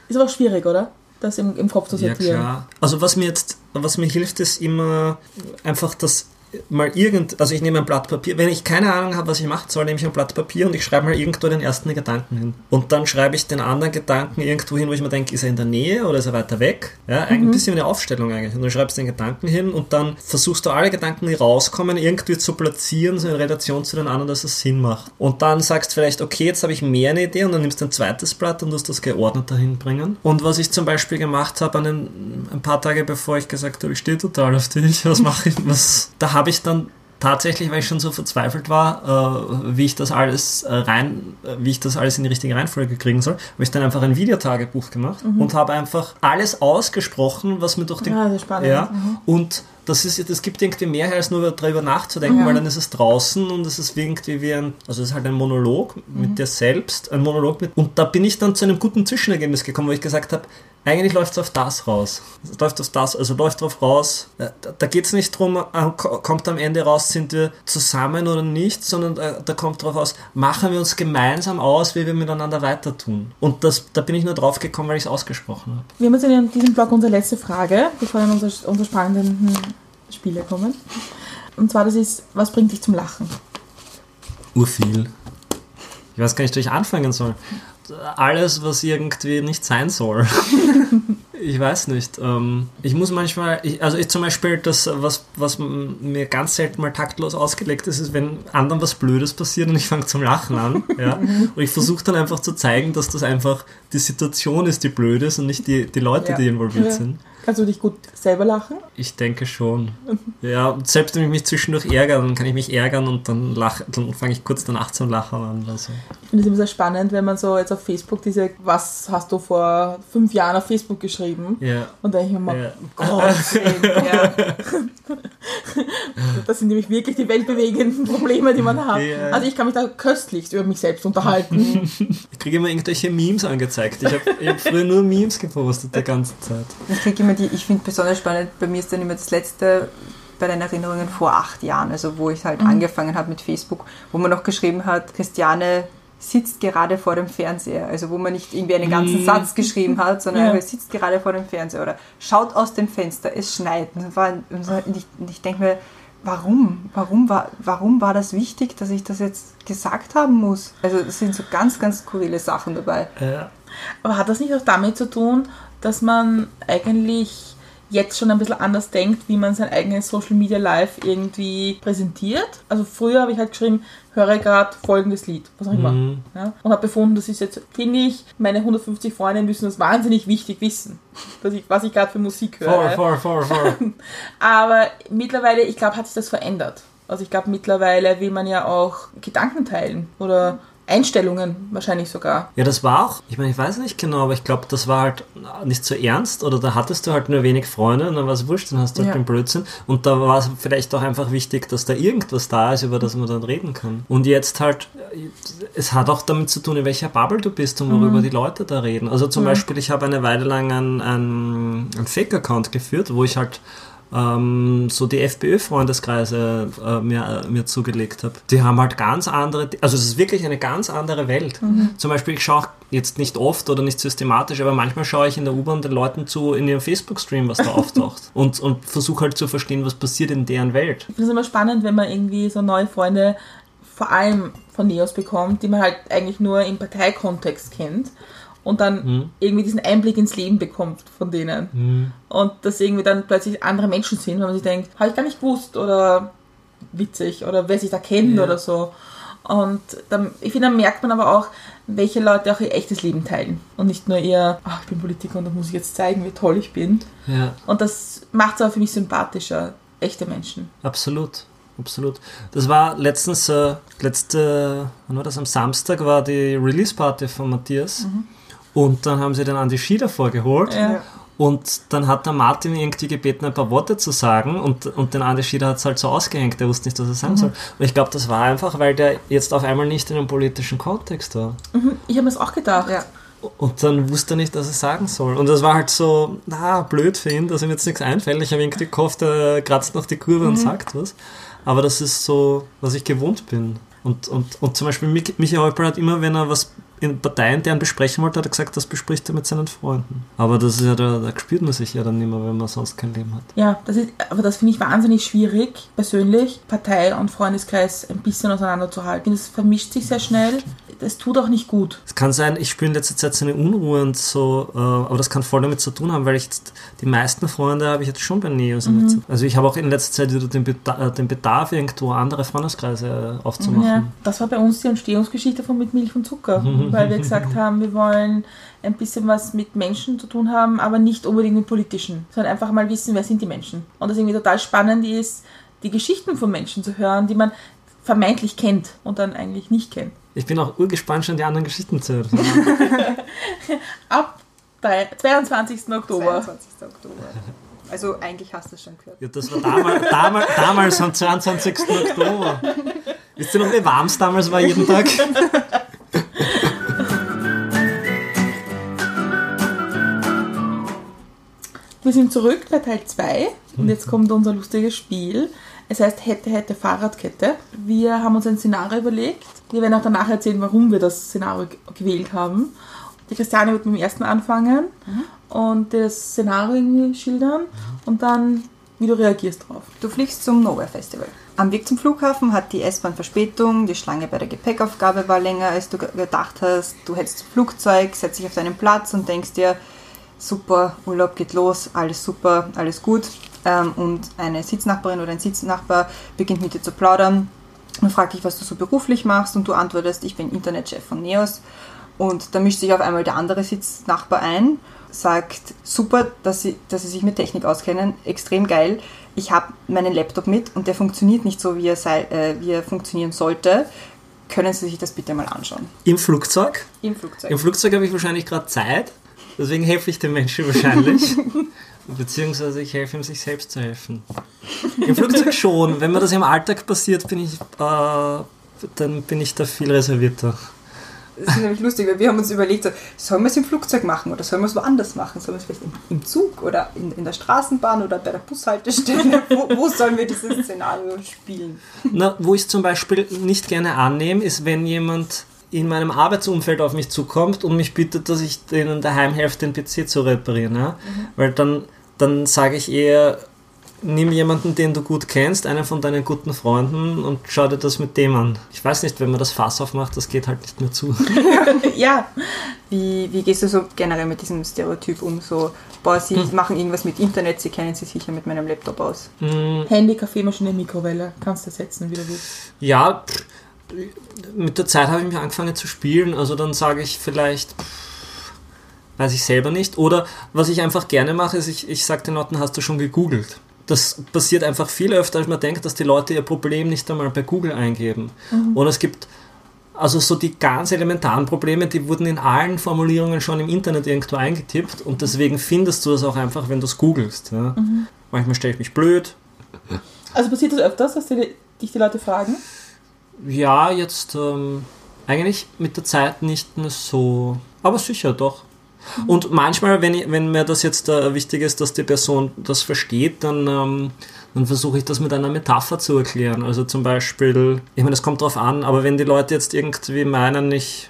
Ist aber auch schwierig, oder? Das im, im Kopf zu Ja, sortieren. klar. Also was mir jetzt, was mir hilft, ist immer einfach das mal irgend, also ich nehme ein Blatt Papier, wenn ich keine Ahnung habe, was ich machen soll, nehme ich ein Blatt Papier und ich schreibe mal irgendwo den ersten Gedanken hin. Und dann schreibe ich den anderen Gedanken irgendwo hin, wo ich mir denke, ist er in der Nähe oder ist er weiter weg? Ja, eigentlich ein bisschen wie eine Aufstellung eigentlich. Und du schreibst den Gedanken hin und dann versuchst du alle Gedanken, die rauskommen, irgendwie zu platzieren, so in Relation zu den anderen, dass es Sinn macht. Und dann sagst du vielleicht, okay, jetzt habe ich mehr eine Idee und dann nimmst du ein zweites Blatt und musst das geordnet dahin bringen. Und was ich zum Beispiel gemacht habe, einen, ein paar Tage bevor ich gesagt habe, ich stehe total auf dich, was mache ich, was, da habe ich dann tatsächlich, weil ich schon so verzweifelt war, äh, wie ich das alles äh, rein, äh, wie ich das alles in die richtige Reihenfolge kriegen soll, habe ich dann einfach ein Videotagebuch gemacht und habe einfach alles ausgesprochen, was mir durch den Ah, sehr spannend. ja Mhm. und das ist das gibt irgendwie mehr als nur darüber nachzudenken, Ja. weil dann ist es draußen und es ist irgendwie wie ein, also es ist halt ein Monolog mit dir selbst, ein Monolog mit und da bin ich dann zu einem guten Zwischenergebnis gekommen, wo ich gesagt habe, eigentlich läuft es auf das raus. Es läuft auf das, also läuft drauf raus. Äh, Da, da geht es nicht drum, äh, ko- kommt am Ende raus, sind wir zusammen oder nicht, sondern äh, da kommt drauf aus, machen wir uns gemeinsam aus, wie wir miteinander weiter tun. Und das, da bin ich nur drauf gekommen, weil ich es ausgesprochen habe. Wir haben jetzt in diesem Blog unsere letzte Frage, bevor wir unsere, unsere spannenden Spiele kommen. Und zwar, das ist, was bringt dich zum Lachen? Urviel. Ich weiß gar nicht, wo ich anfangen soll. Alles, was irgendwie nicht sein soll. ich weiß nicht. Ähm, ich muss manchmal, ich, also ich zum Beispiel, das, was, was mir ganz selten mal taktlos ausgelegt ist, ist, wenn anderen was Blödes passiert und ich fange zum Lachen an. Ja? Und ich versuche dann einfach zu zeigen, dass das einfach die Situation ist, die blöd ist und nicht die, die Leute, Ja. die involviert Ja. sind. Kannst du dich gut selber lachen? Ich denke schon. Ja, selbst wenn ich mich zwischendurch ärgere, dann kann ich mich ärgern und dann, lach- dann fange ich kurz danach zum Lachen an. Also. Ich finde es immer sehr spannend, wenn man so jetzt auf Facebook diese, was hast du vor fünf Jahren auf Facebook geschrieben? Ja. Und dann denke ich mir mal, Ja. Willen, ja. das sind nämlich wirklich die weltbewegenden Probleme, die man hat. Ja. Also ich kann mich da köstlichst über mich selbst unterhalten. Ich kriege immer irgendwelche Memes angezeigt. Ich habe hab früher nur Memes gepostet die ganze Zeit. Ich kriege immer die, ich finde besonders spannend, bei mir ist dann immer das letzte bei den Erinnerungen vor acht Jahren, also wo ich halt angefangen habe mit Facebook, wo man noch geschrieben hat, Christiane sitzt gerade vor dem Fernseher, also wo man nicht irgendwie einen ganzen Satz geschrieben hat, sondern Ja. sitzt gerade vor dem Fernseher oder schaut aus dem Fenster, es schneit. Und, ich, ich denke mir, warum? Warum war, warum war das wichtig, dass ich das jetzt gesagt haben muss? Also es sind so ganz, ganz skurrile Sachen dabei. Ja. Aber hat das nicht auch damit zu tun, dass man eigentlich jetzt schon ein bisschen anders denkt, wie man sein eigenes Social Media Live irgendwie präsentiert? Also früher habe ich halt geschrieben, höre gerade folgendes Lied, was auch immer. Mhm. Ja? Und habe befunden, das ist jetzt, finde ich, meine 150 Freunde müssen das wahnsinnig wichtig wissen, dass ich, was ich gerade für Musik höre. Voll, voll, voll, voll. Aber mittlerweile, ich glaube, hat sich das verändert. Also ich glaube, mittlerweile will man ja auch Gedanken teilen oder Einstellungen wahrscheinlich sogar. Ja, das war auch, ich meine, ich weiß nicht genau, aber ich glaube, das war halt nicht so ernst oder da hattest du halt nur wenig Freunde und dann war es wurscht, dann hast du halt Ja. den Blödsinn und da war es vielleicht auch einfach wichtig, dass da irgendwas da ist, über das man dann reden kann. Und jetzt halt, es hat auch damit zu tun, in welcher Bubble du bist und worüber die Leute da reden. Also zum Beispiel, ich habe eine Weile lang einen, einen, einen Fake-Account geführt, wo ich halt ähm, so die FPÖ-Freundeskreise äh, mir, äh, mir zugelegt habe. Die haben halt ganz andere, also es ist wirklich eine ganz andere Welt. Zum Beispiel, ich schaue jetzt nicht oft oder nicht systematisch, aber manchmal schaue ich in der U-Bahn den Leuten zu in ihrem Facebook-Stream, was da auftaucht und, und versuche halt zu verstehen, was passiert in deren Welt. Ich finde es immer spannend, wenn man irgendwie so neue Freunde vor allem von Neos bekommt, die man halt eigentlich nur im Parteikontext kennt und dann Mhm. irgendwie diesen Einblick ins Leben bekommt von denen. Und das irgendwie dann plötzlich andere Menschen sind, weil man sich denkt, habe ich gar nicht gewusst oder witzig oder wer sich da kennt Ja. oder so. Und dann, ich finde, dann merkt man aber auch, welche Leute auch ihr echtes Leben teilen. Und nicht nur ihr, ach, ich bin Politiker und da muss ich jetzt zeigen, wie toll ich bin. Ja, Und das macht es auch für mich sympathischer. Echte Menschen. absolut. Absolut. Das war letztens, äh, letzte, wann war das? Am Samstag war die Release-Party von Matthias. Und dann haben sie den Andi Schieder vorgeholt. Ja. Und dann hat der Martin irgendwie gebeten, ein paar Worte zu sagen und, und den Andi Schieder hat es halt so ausgehängt, der wusste nicht, was er sagen soll. Und ich glaube, das war einfach, weil der jetzt auf einmal nicht in einem politischen Kontext war. Mhm, Ich habe mir das auch gedacht. Ja. Und dann wusste er nicht, was er sagen soll. Und das war halt so, na, blöd für ihn, dass ihm jetzt nichts einfällt. Ich habe irgendwie gehofft, er kratzt noch die Kurve und sagt was. Aber das ist so, was ich gewohnt bin. Und, und, und zum Beispiel Mich- Michi Häupl hat immer, wenn er was in parteiintern besprechen wollte, hat er gesagt, das bespricht er mit seinen Freunden. Aber das ist ja, da, da spürt man sich ja dann mehr, wenn man sonst kein Leben hat. Ja, das ist, aber das finde ich wahnsinnig schwierig, persönlich, Partei und Freundeskreis ein bisschen auseinanderzuhalten. Das vermischt sich sehr schnell. Das tut auch nicht gut. Es kann sein, ich spüre in letzter Zeit so eine Unruhe und so, äh, aber das kann voll damit zu tun haben, weil ich jetzt, die meisten Freunde habe ich jetzt schon bei Neos. letzter- Also ich habe auch in letzter Zeit wieder den, Beda äh, den Bedarf, irgendwo andere Freundeskreise aufzumachen. Ja, das war bei uns die Entstehungsgeschichte von Mit Milch und Zucker, weil wir gesagt haben, wir wollen ein bisschen was mit Menschen zu tun haben, aber nicht unbedingt mit politischen, sondern einfach mal wissen, wer sind die Menschen. Und das irgendwie total spannend ist, die Geschichten von Menschen zu hören, die man vermeintlich kennt und dann eigentlich nicht kennt. Ich bin auch urgespannt, schon die anderen Geschichten zu hören. Ab drei- 22. Oktober. 22. Oktober. Also eigentlich hast du es schon gehört. Ja, das war damals, damals, damals am 22. Oktober. Wisst ihr noch, wie warm es damals war jeden Tag? Wir sind zurück bei Teil 2 und jetzt kommt unser lustiges Spiel. Es heißt Hätte, Hätte, Fahrradkette. Wir haben uns ein Szenario überlegt. Wir werden auch danach erzählen, warum wir das Szenario gewählt haben. Die Christiane wird mit dem ersten anfangen und das Szenario irgendwie schildern und dann, wie du reagierst drauf. Du fliegst zum Nowhere Festival. Am Weg zum Flughafen hat die S-Bahn Verspätung, die Schlange bei der Gepäckaufgabe war länger, als du ge- gedacht hast. Du hättest Flugzeug, setzt dich auf deinen Platz und denkst dir, super, Urlaub geht los, alles super, alles gut. Ähm, und eine Sitznachbarin oder ein Sitznachbar beginnt mit dir zu plaudern und fragt dich, was du so beruflich machst und du antwortest, ich bin Internetchef von Neos. Und da mischt sich auf einmal der andere Sitznachbar ein, sagt, super, dass sie, dass sie sich mit Technik auskennen, extrem geil. Ich habe meinen Laptop mit und der funktioniert nicht so, wie er, sei, äh, wie er funktionieren sollte. Können Sie sich das bitte mal anschauen? Im Flugzeug. Im Flugzeug. Im Flugzeug habe ich wahrscheinlich gerade Zeit, deswegen helfe ich dem Menschen wahrscheinlich. Beziehungsweise ich helfe ihm, sich selbst zu helfen. Im Flugzeug schon. Wenn mir das im Alltag passiert, bin ich, äh, dann bin ich da viel reservierter. Das ist nämlich lustig, weil wir haben uns überlegt, so, sollen wir es im Flugzeug machen oder sollen wir es woanders machen? Sollen wir es vielleicht im, im Zug oder in, in der Straßenbahn oder bei der Bushaltestelle? wo, wo sollen wir dieses Szenario spielen? Na, wo ich es zum Beispiel nicht gerne annehme, ist, wenn jemand in meinem Arbeitsumfeld auf mich zukommt und mich bittet, dass ich denen daheim helfe, den PC zu reparieren. Ja? Weil dann, dann sage ich eher, nimm jemanden, den du gut kennst, einen von deinen guten Freunden und schau dir das mit dem an. Ich weiß nicht, wenn man das Fass aufmacht, das geht halt nicht mehr zu. ja, Wie, wie gehst du so generell mit diesem Stereotyp um? So, boah, Sie machen irgendwas mit Internet, Sie kennen sich sicher mit meinem Laptop aus. Handy, Kaffeemaschine, Mikrowelle. Kannst du setzen, wie du willst. Ja, pff, mit der Zeit habe ich mich angefangen zu spielen, also dann sage ich vielleicht, pff, weiß ich selber nicht. Oder was ich einfach gerne mache, ist, ich, ich sage den Leuten, hast du schon gegoogelt? Das passiert einfach viel öfter, als man denkt, dass die Leute ihr Problem nicht einmal bei Google eingeben. Und es gibt also so die ganz elementaren Probleme, die wurden in allen Formulierungen schon im Internet irgendwo eingetippt und deswegen findest du das auch einfach, wenn du es googelst. Ja. Manchmal stelle ich mich blöd, Also passiert das öfters, dass die, dich die Leute fragen? Ja, jetzt ähm, eigentlich mit der Zeit nicht mehr so, aber sicher doch. Und manchmal, wenn, ich, wenn mir das jetzt äh, wichtig ist, dass die Person das versteht, dann, ähm, dann versuche ich das mit einer Metapher zu erklären. Also zum Beispiel, ich meine, das kommt drauf an, aber wenn die Leute jetzt irgendwie meinen, ich,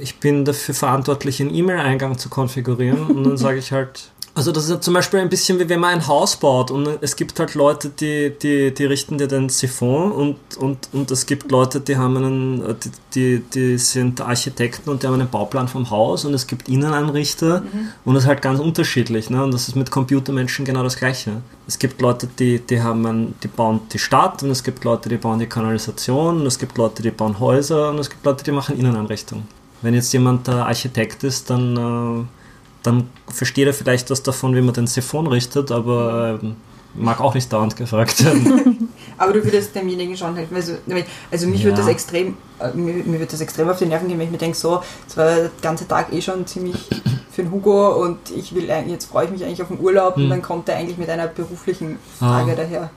ich bin dafür verantwortlich, einen E-Mail-Eingang zu konfigurieren, und dann sage ich halt, Also das ist ja zum Beispiel ein bisschen wie wenn man ein Haus baut und es gibt halt Leute, die, die, die richten dir den Siphon und, und, und es gibt Leute, die haben einen, die, die, die sind Architekten und die haben einen Bauplan vom Haus und es gibt Innenanrichter und das ist halt ganz unterschiedlich. Ne? Und das ist mit Computermenschen genau das gleiche. Es gibt Leute, die, die haben ein, die bauen die Stadt und es gibt Leute, die bauen die Kanalisation und es gibt Leute, die bauen Häuser und es gibt Leute, die machen Inneneinrichtungen. Wenn jetzt jemand der Architekt ist, dann äh, dann versteht er vielleicht was davon, wie man den Siphon richtet, aber äh, mag auch nicht dauernd gefragt werden. Aber du würdest demjenigen schon helfen. Also, also mich Ja. würde das extrem, äh, mir, mir würde das extrem auf die Nerven gehen, wenn ich mir denke, so, es war der ganze Tag eh schon ziemlich für den Hugo und ich will eigentlich- jetzt freue ich mich eigentlich auf den Urlaub und Hm. dann kommt er eigentlich mit einer beruflichen Frage Ah. daher.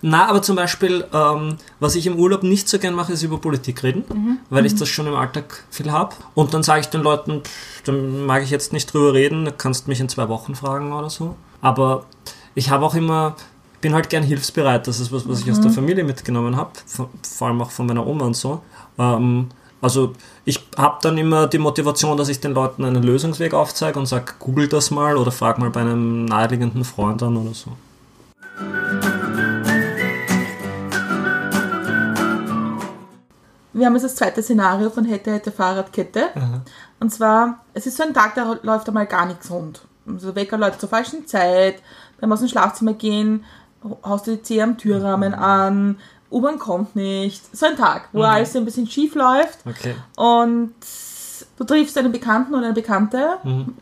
Na, aber zum Beispiel, ähm, was ich im Urlaub nicht so gern mache, ist über Politik reden, weil ich das schon im Alltag viel habe. Und dann sage ich den Leuten, pff, dann mag ich jetzt nicht drüber reden, du kannst mich in zwei Wochen fragen oder so. Aber ich habe auch immer, bin halt gern hilfsbereit. Das ist was, was ich aus der Familie mitgenommen habe, vor, vor allem auch von meiner Oma und so. Ähm, also ich habe dann immer die Motivation, dass ich den Leuten einen Lösungsweg aufzeige und sage, google das mal oder frag mal bei einem naheliegenden Freund an oder so. Wir haben jetzt das zweite Szenario von Hätte, Hätte, Fahrradkette. Und zwar, es ist so ein Tag, da läuft einmal gar nichts rund. Also der Wecker läuft zur falschen Zeit, dann musst du ins Schlafzimmer gehen, haust dir die Zehe am Türrahmen an, U-Bahn kommt nicht. So ein Tag, wo alles ein bisschen schief läuft. Okay. und du triffst einen Bekannten oder eine Bekannte,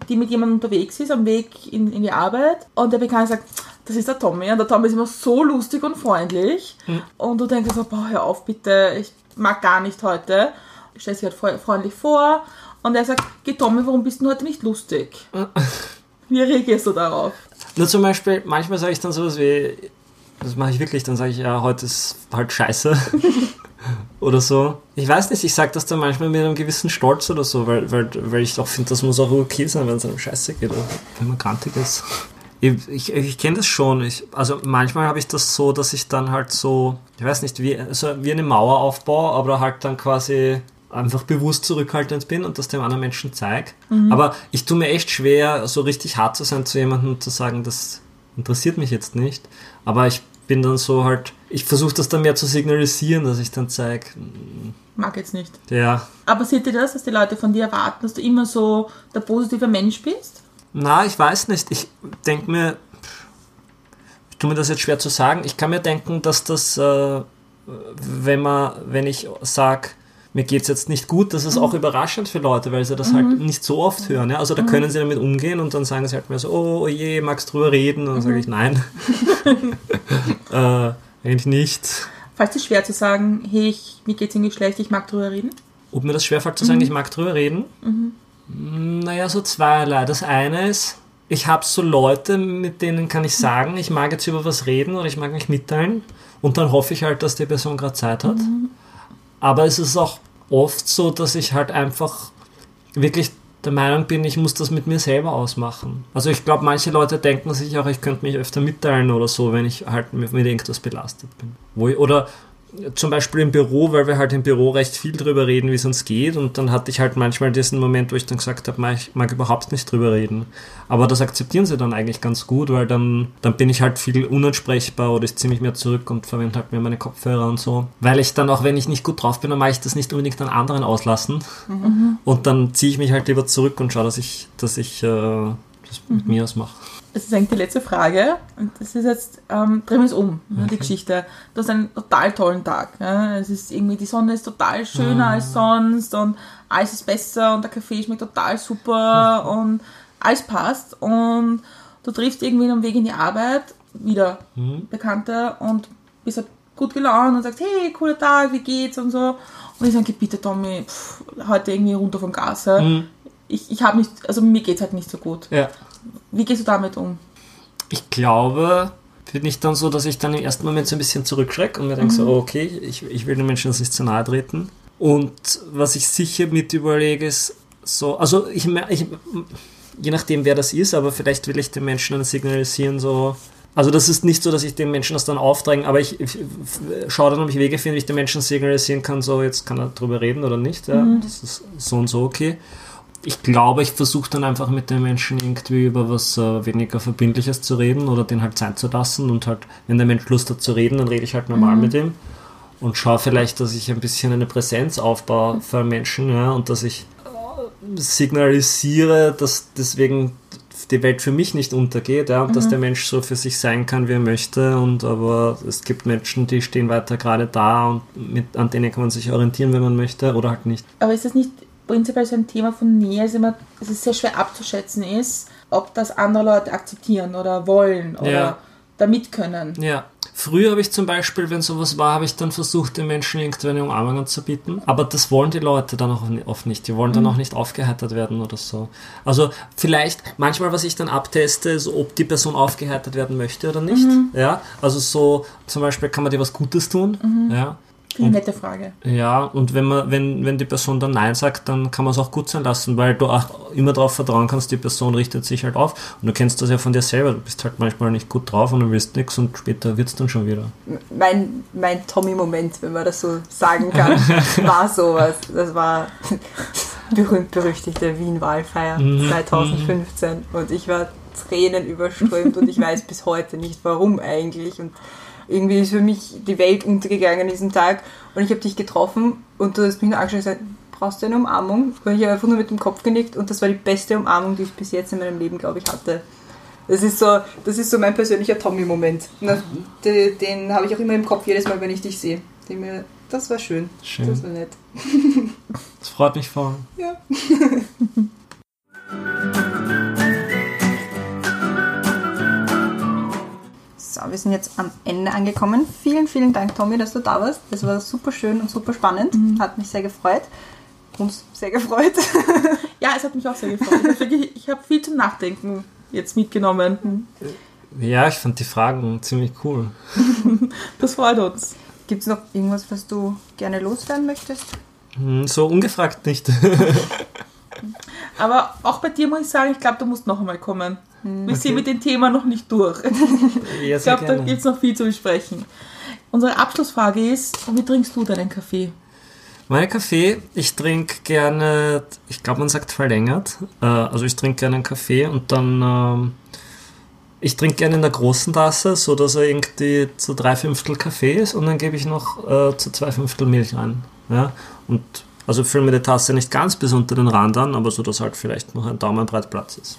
die mit jemandem unterwegs ist, am Weg in, in die Arbeit. Und der Bekannte sagt, das ist der Tommy. Und der Tommy ist immer so lustig und freundlich. Und du denkst so, boah, hör auf bitte, ich mag gar nicht heute. Stell sich halt fre- freundlich vor und er sagt, geh Tommy, warum bist du heute nicht lustig? Wie reagierst du darauf? Nur zum Beispiel, manchmal sage ich dann sowas wie, das mache ich wirklich, dann sage ich, ja, heute ist halt scheiße. oder so. Ich weiß nicht, ich sage das dann manchmal mit einem gewissen Stolz oder so, weil, weil, weil ich auch finde, das muss auch okay sein, wenn es einem scheiße geht oder wenn man krantig ist. Ich, ich, ich kenne das schon. Ich, also manchmal habe ich das so, dass ich dann halt so, ich weiß nicht, wie, so wie eine Mauer aufbaue, aber halt dann quasi einfach bewusst zurückhaltend bin und das dem anderen Menschen zeige. Aber ich tue mir echt schwer, so richtig hart zu sein zu jemandem und zu sagen, das interessiert mich jetzt nicht. Aber ich bin dann so halt, ich versuche das dann mehr zu signalisieren, dass ich dann zeige, Mag jetzt nicht. ja, Aber seht ihr das, dass die Leute von dir erwarten, dass du immer so der positive Mensch bist? Na, ich weiß nicht. Ich denke mir, ich tue mir das jetzt schwer zu sagen. Ich kann mir denken, dass das, äh, wenn man, wenn ich sage, mir geht's jetzt nicht gut, das ist auch überraschend für Leute, weil sie das halt nicht so oft hören. Ja? Also da können sie damit umgehen und dann sagen sie halt mir so, oh, oh je, magst du drüber reden? Und dann sage ich, nein. äh, eigentlich nicht. Falls es schwer zu sagen, hey, ich, mir geht's irgendwie schlecht, ich mag drüber reden. Ob mir das schwerfällt zu sagen, ich mag drüber reden? Mm, Naja, so zweierlei. Das eine ist, ich habe so Leute, mit denen kann ich sagen, ich mag jetzt über was reden oder ich mag mich mitteilen und dann hoffe ich halt, dass die Person gerade Zeit hat. Aber es ist auch oft so, dass ich halt einfach wirklich der Meinung bin, ich muss das mit mir selber ausmachen. Also ich glaube, manche Leute denken sich auch, ich könnte mich öfter mitteilen oder so, wenn ich halt mit, mit irgendwas belastet bin. Wo ich, oder zum Beispiel im Büro, weil wir halt im Büro recht viel drüber reden, wie es uns geht. Und dann hatte ich halt manchmal diesen Moment, wo ich dann gesagt habe, "Ma, ich mag überhaupt nicht drüber reden. Aber das akzeptieren sie dann eigentlich ganz gut, weil dann, dann bin ich halt viel unansprechbar oder ich ziehe mich mehr zurück und verwende halt mehr meine Kopfhörer und so. Weil ich dann auch, wenn ich nicht gut drauf bin, dann mache ich das nicht unbedingt an anderen auslassen. Und dann ziehe ich mich halt lieber zurück und schaue, dass ich, dass ich äh, das mit mir ausmache. Das ist eigentlich die letzte Frage. Und das ist jetzt, ähm, drehen wir es um, ne, die Geschichte. Du hast einen total tollen Tag. Ja? Es ist irgendwie, die Sonne ist total schöner als sonst und alles ist besser und der Kaffee schmeckt total super und alles passt. Und du triffst irgendwie am Weg in die Arbeit wieder Bekannte und bist halt gut gelaunt und sagst, hey, cooler Tag, wie geht's und so. Und ich sage, bitte Tommy, pff, heute irgendwie runter vom Gas. Ja? Ich, ich habe nicht, also mir geht's halt nicht so gut. Ja. Wie gehst du damit um? Ich glaube, bin ich dann so, dass ich dann im ersten Moment so ein bisschen zurückschrecke und mir denke so, oh, okay, ich, ich will den Menschen das nicht zu nahe treten. Und was ich sicher mit überlege, ist so, also ich, ich je nachdem wer das ist, aber vielleicht will ich den Menschen dann signalisieren, so, also das ist nicht so, dass ich den Menschen das dann aufdränge, aber ich, ich schaue dann, ob ich Wege finde, wie ich den Menschen signalisieren kann, so jetzt kann er drüber reden oder nicht, ja, das ist so und so okay. Ich glaube, ich versuche dann einfach mit den Menschen irgendwie über was äh, weniger Verbindliches zu reden oder den halt Zeit zu lassen und halt, wenn der Mensch Lust hat zu reden, dann rede ich halt normal mit ihm und schaue vielleicht, dass ich ein bisschen eine Präsenz aufbaue für Menschen ja, und dass ich äh, signalisiere, dass deswegen die Welt für mich nicht untergeht ja, und dass der Mensch so für sich sein kann, wie er möchte und aber es gibt Menschen, die stehen weiter gerade da und mit, an denen kann man sich orientieren, wenn man möchte oder halt nicht. Aber ist das nicht prinzipiell so ein Thema von Nähe, dass immer, dass es sehr schwer abzuschätzen ist, ob das andere Leute akzeptieren oder wollen oder Ja. damit können? Ja. Früher habe ich zum Beispiel, wenn sowas war, habe ich dann versucht, den Menschen irgendwie eine Umarmung anzubieten. Aber das wollen die Leute dann auch oft nicht. Die wollen dann auch nicht aufgeheitert werden oder so. Also vielleicht, manchmal, was ich dann abteste, ist, ob die Person aufgeheitert werden möchte oder nicht. Ja. Also so, zum Beispiel, kann man dir was Gutes tun? Ja. Finde ich eine nette Frage. Ja, und wenn man, wenn, wenn die Person dann Nein sagt, dann kann man es auch gut sein lassen, weil du auch immer darauf vertrauen kannst, die Person richtet sich halt auf. Und du kennst das ja von dir selber. Du bist halt manchmal nicht gut drauf und du willst nichts und später wird es dann schon wieder. Mein, mein Tommy-Moment, wenn man das so sagen kann, war sowas. Das war berühmt-berüchtigte Wien-Wahlfeier 2015 und ich war Tränen überströmt und ich weiß bis heute nicht warum eigentlich und irgendwie ist für mich die Welt untergegangen an diesem Tag und ich habe dich getroffen und du hast mich nur angeschaut und gesagt, brauchst du eine Umarmung? Und ich habe einfach nur mit dem Kopf genickt und das war die beste Umarmung, die ich bis jetzt in meinem Leben, glaube ich, hatte. Das ist so, das ist so mein persönlicher Tommy-Moment. Den, den habe ich auch immer im Kopf jedes Mal, wenn ich dich sehe. Mir, Das war schön. Schön. Das war nett. Das freut mich voll. Ja. So, wir sind jetzt am Ende angekommen. Vielen, vielen Dank, Tommy, dass du da warst. Das war super schön und super spannend. Hat mich sehr gefreut. Uns sehr gefreut. Ja, es hat mich auch sehr gefreut. Ich Ich habe viel zum Nachdenken jetzt mitgenommen. Ja, ich fand die Fragen ziemlich cool. Das freut uns. Gibt es noch irgendwas, was du gerne loswerden möchtest? Hm, So ungefragt nicht. Aber auch bei dir muss ich sagen, ich glaube, du musst noch einmal kommen. Wir sind mit dem Thema noch nicht durch. Ja, Ich glaube, da gibt es noch viel zu besprechen. Unsere Abschlussfrage ist, wie trinkst du deinen Kaffee? Mein Kaffee, ich trinke gerne, ich glaube man sagt verlängert. Äh, also ich trinke gerne einen Kaffee und dann, ähm, ich trinke gerne in der großen Tasse, so dass er irgendwie zu drei Fünftel Kaffee ist und dann gebe ich noch äh, zu zwei Fünftel Milch rein. Ja? Und also füllen wir die Tasse nicht ganz bis unter den Rand an, aber so, dass halt vielleicht noch ein Daumenbreit Platz ist.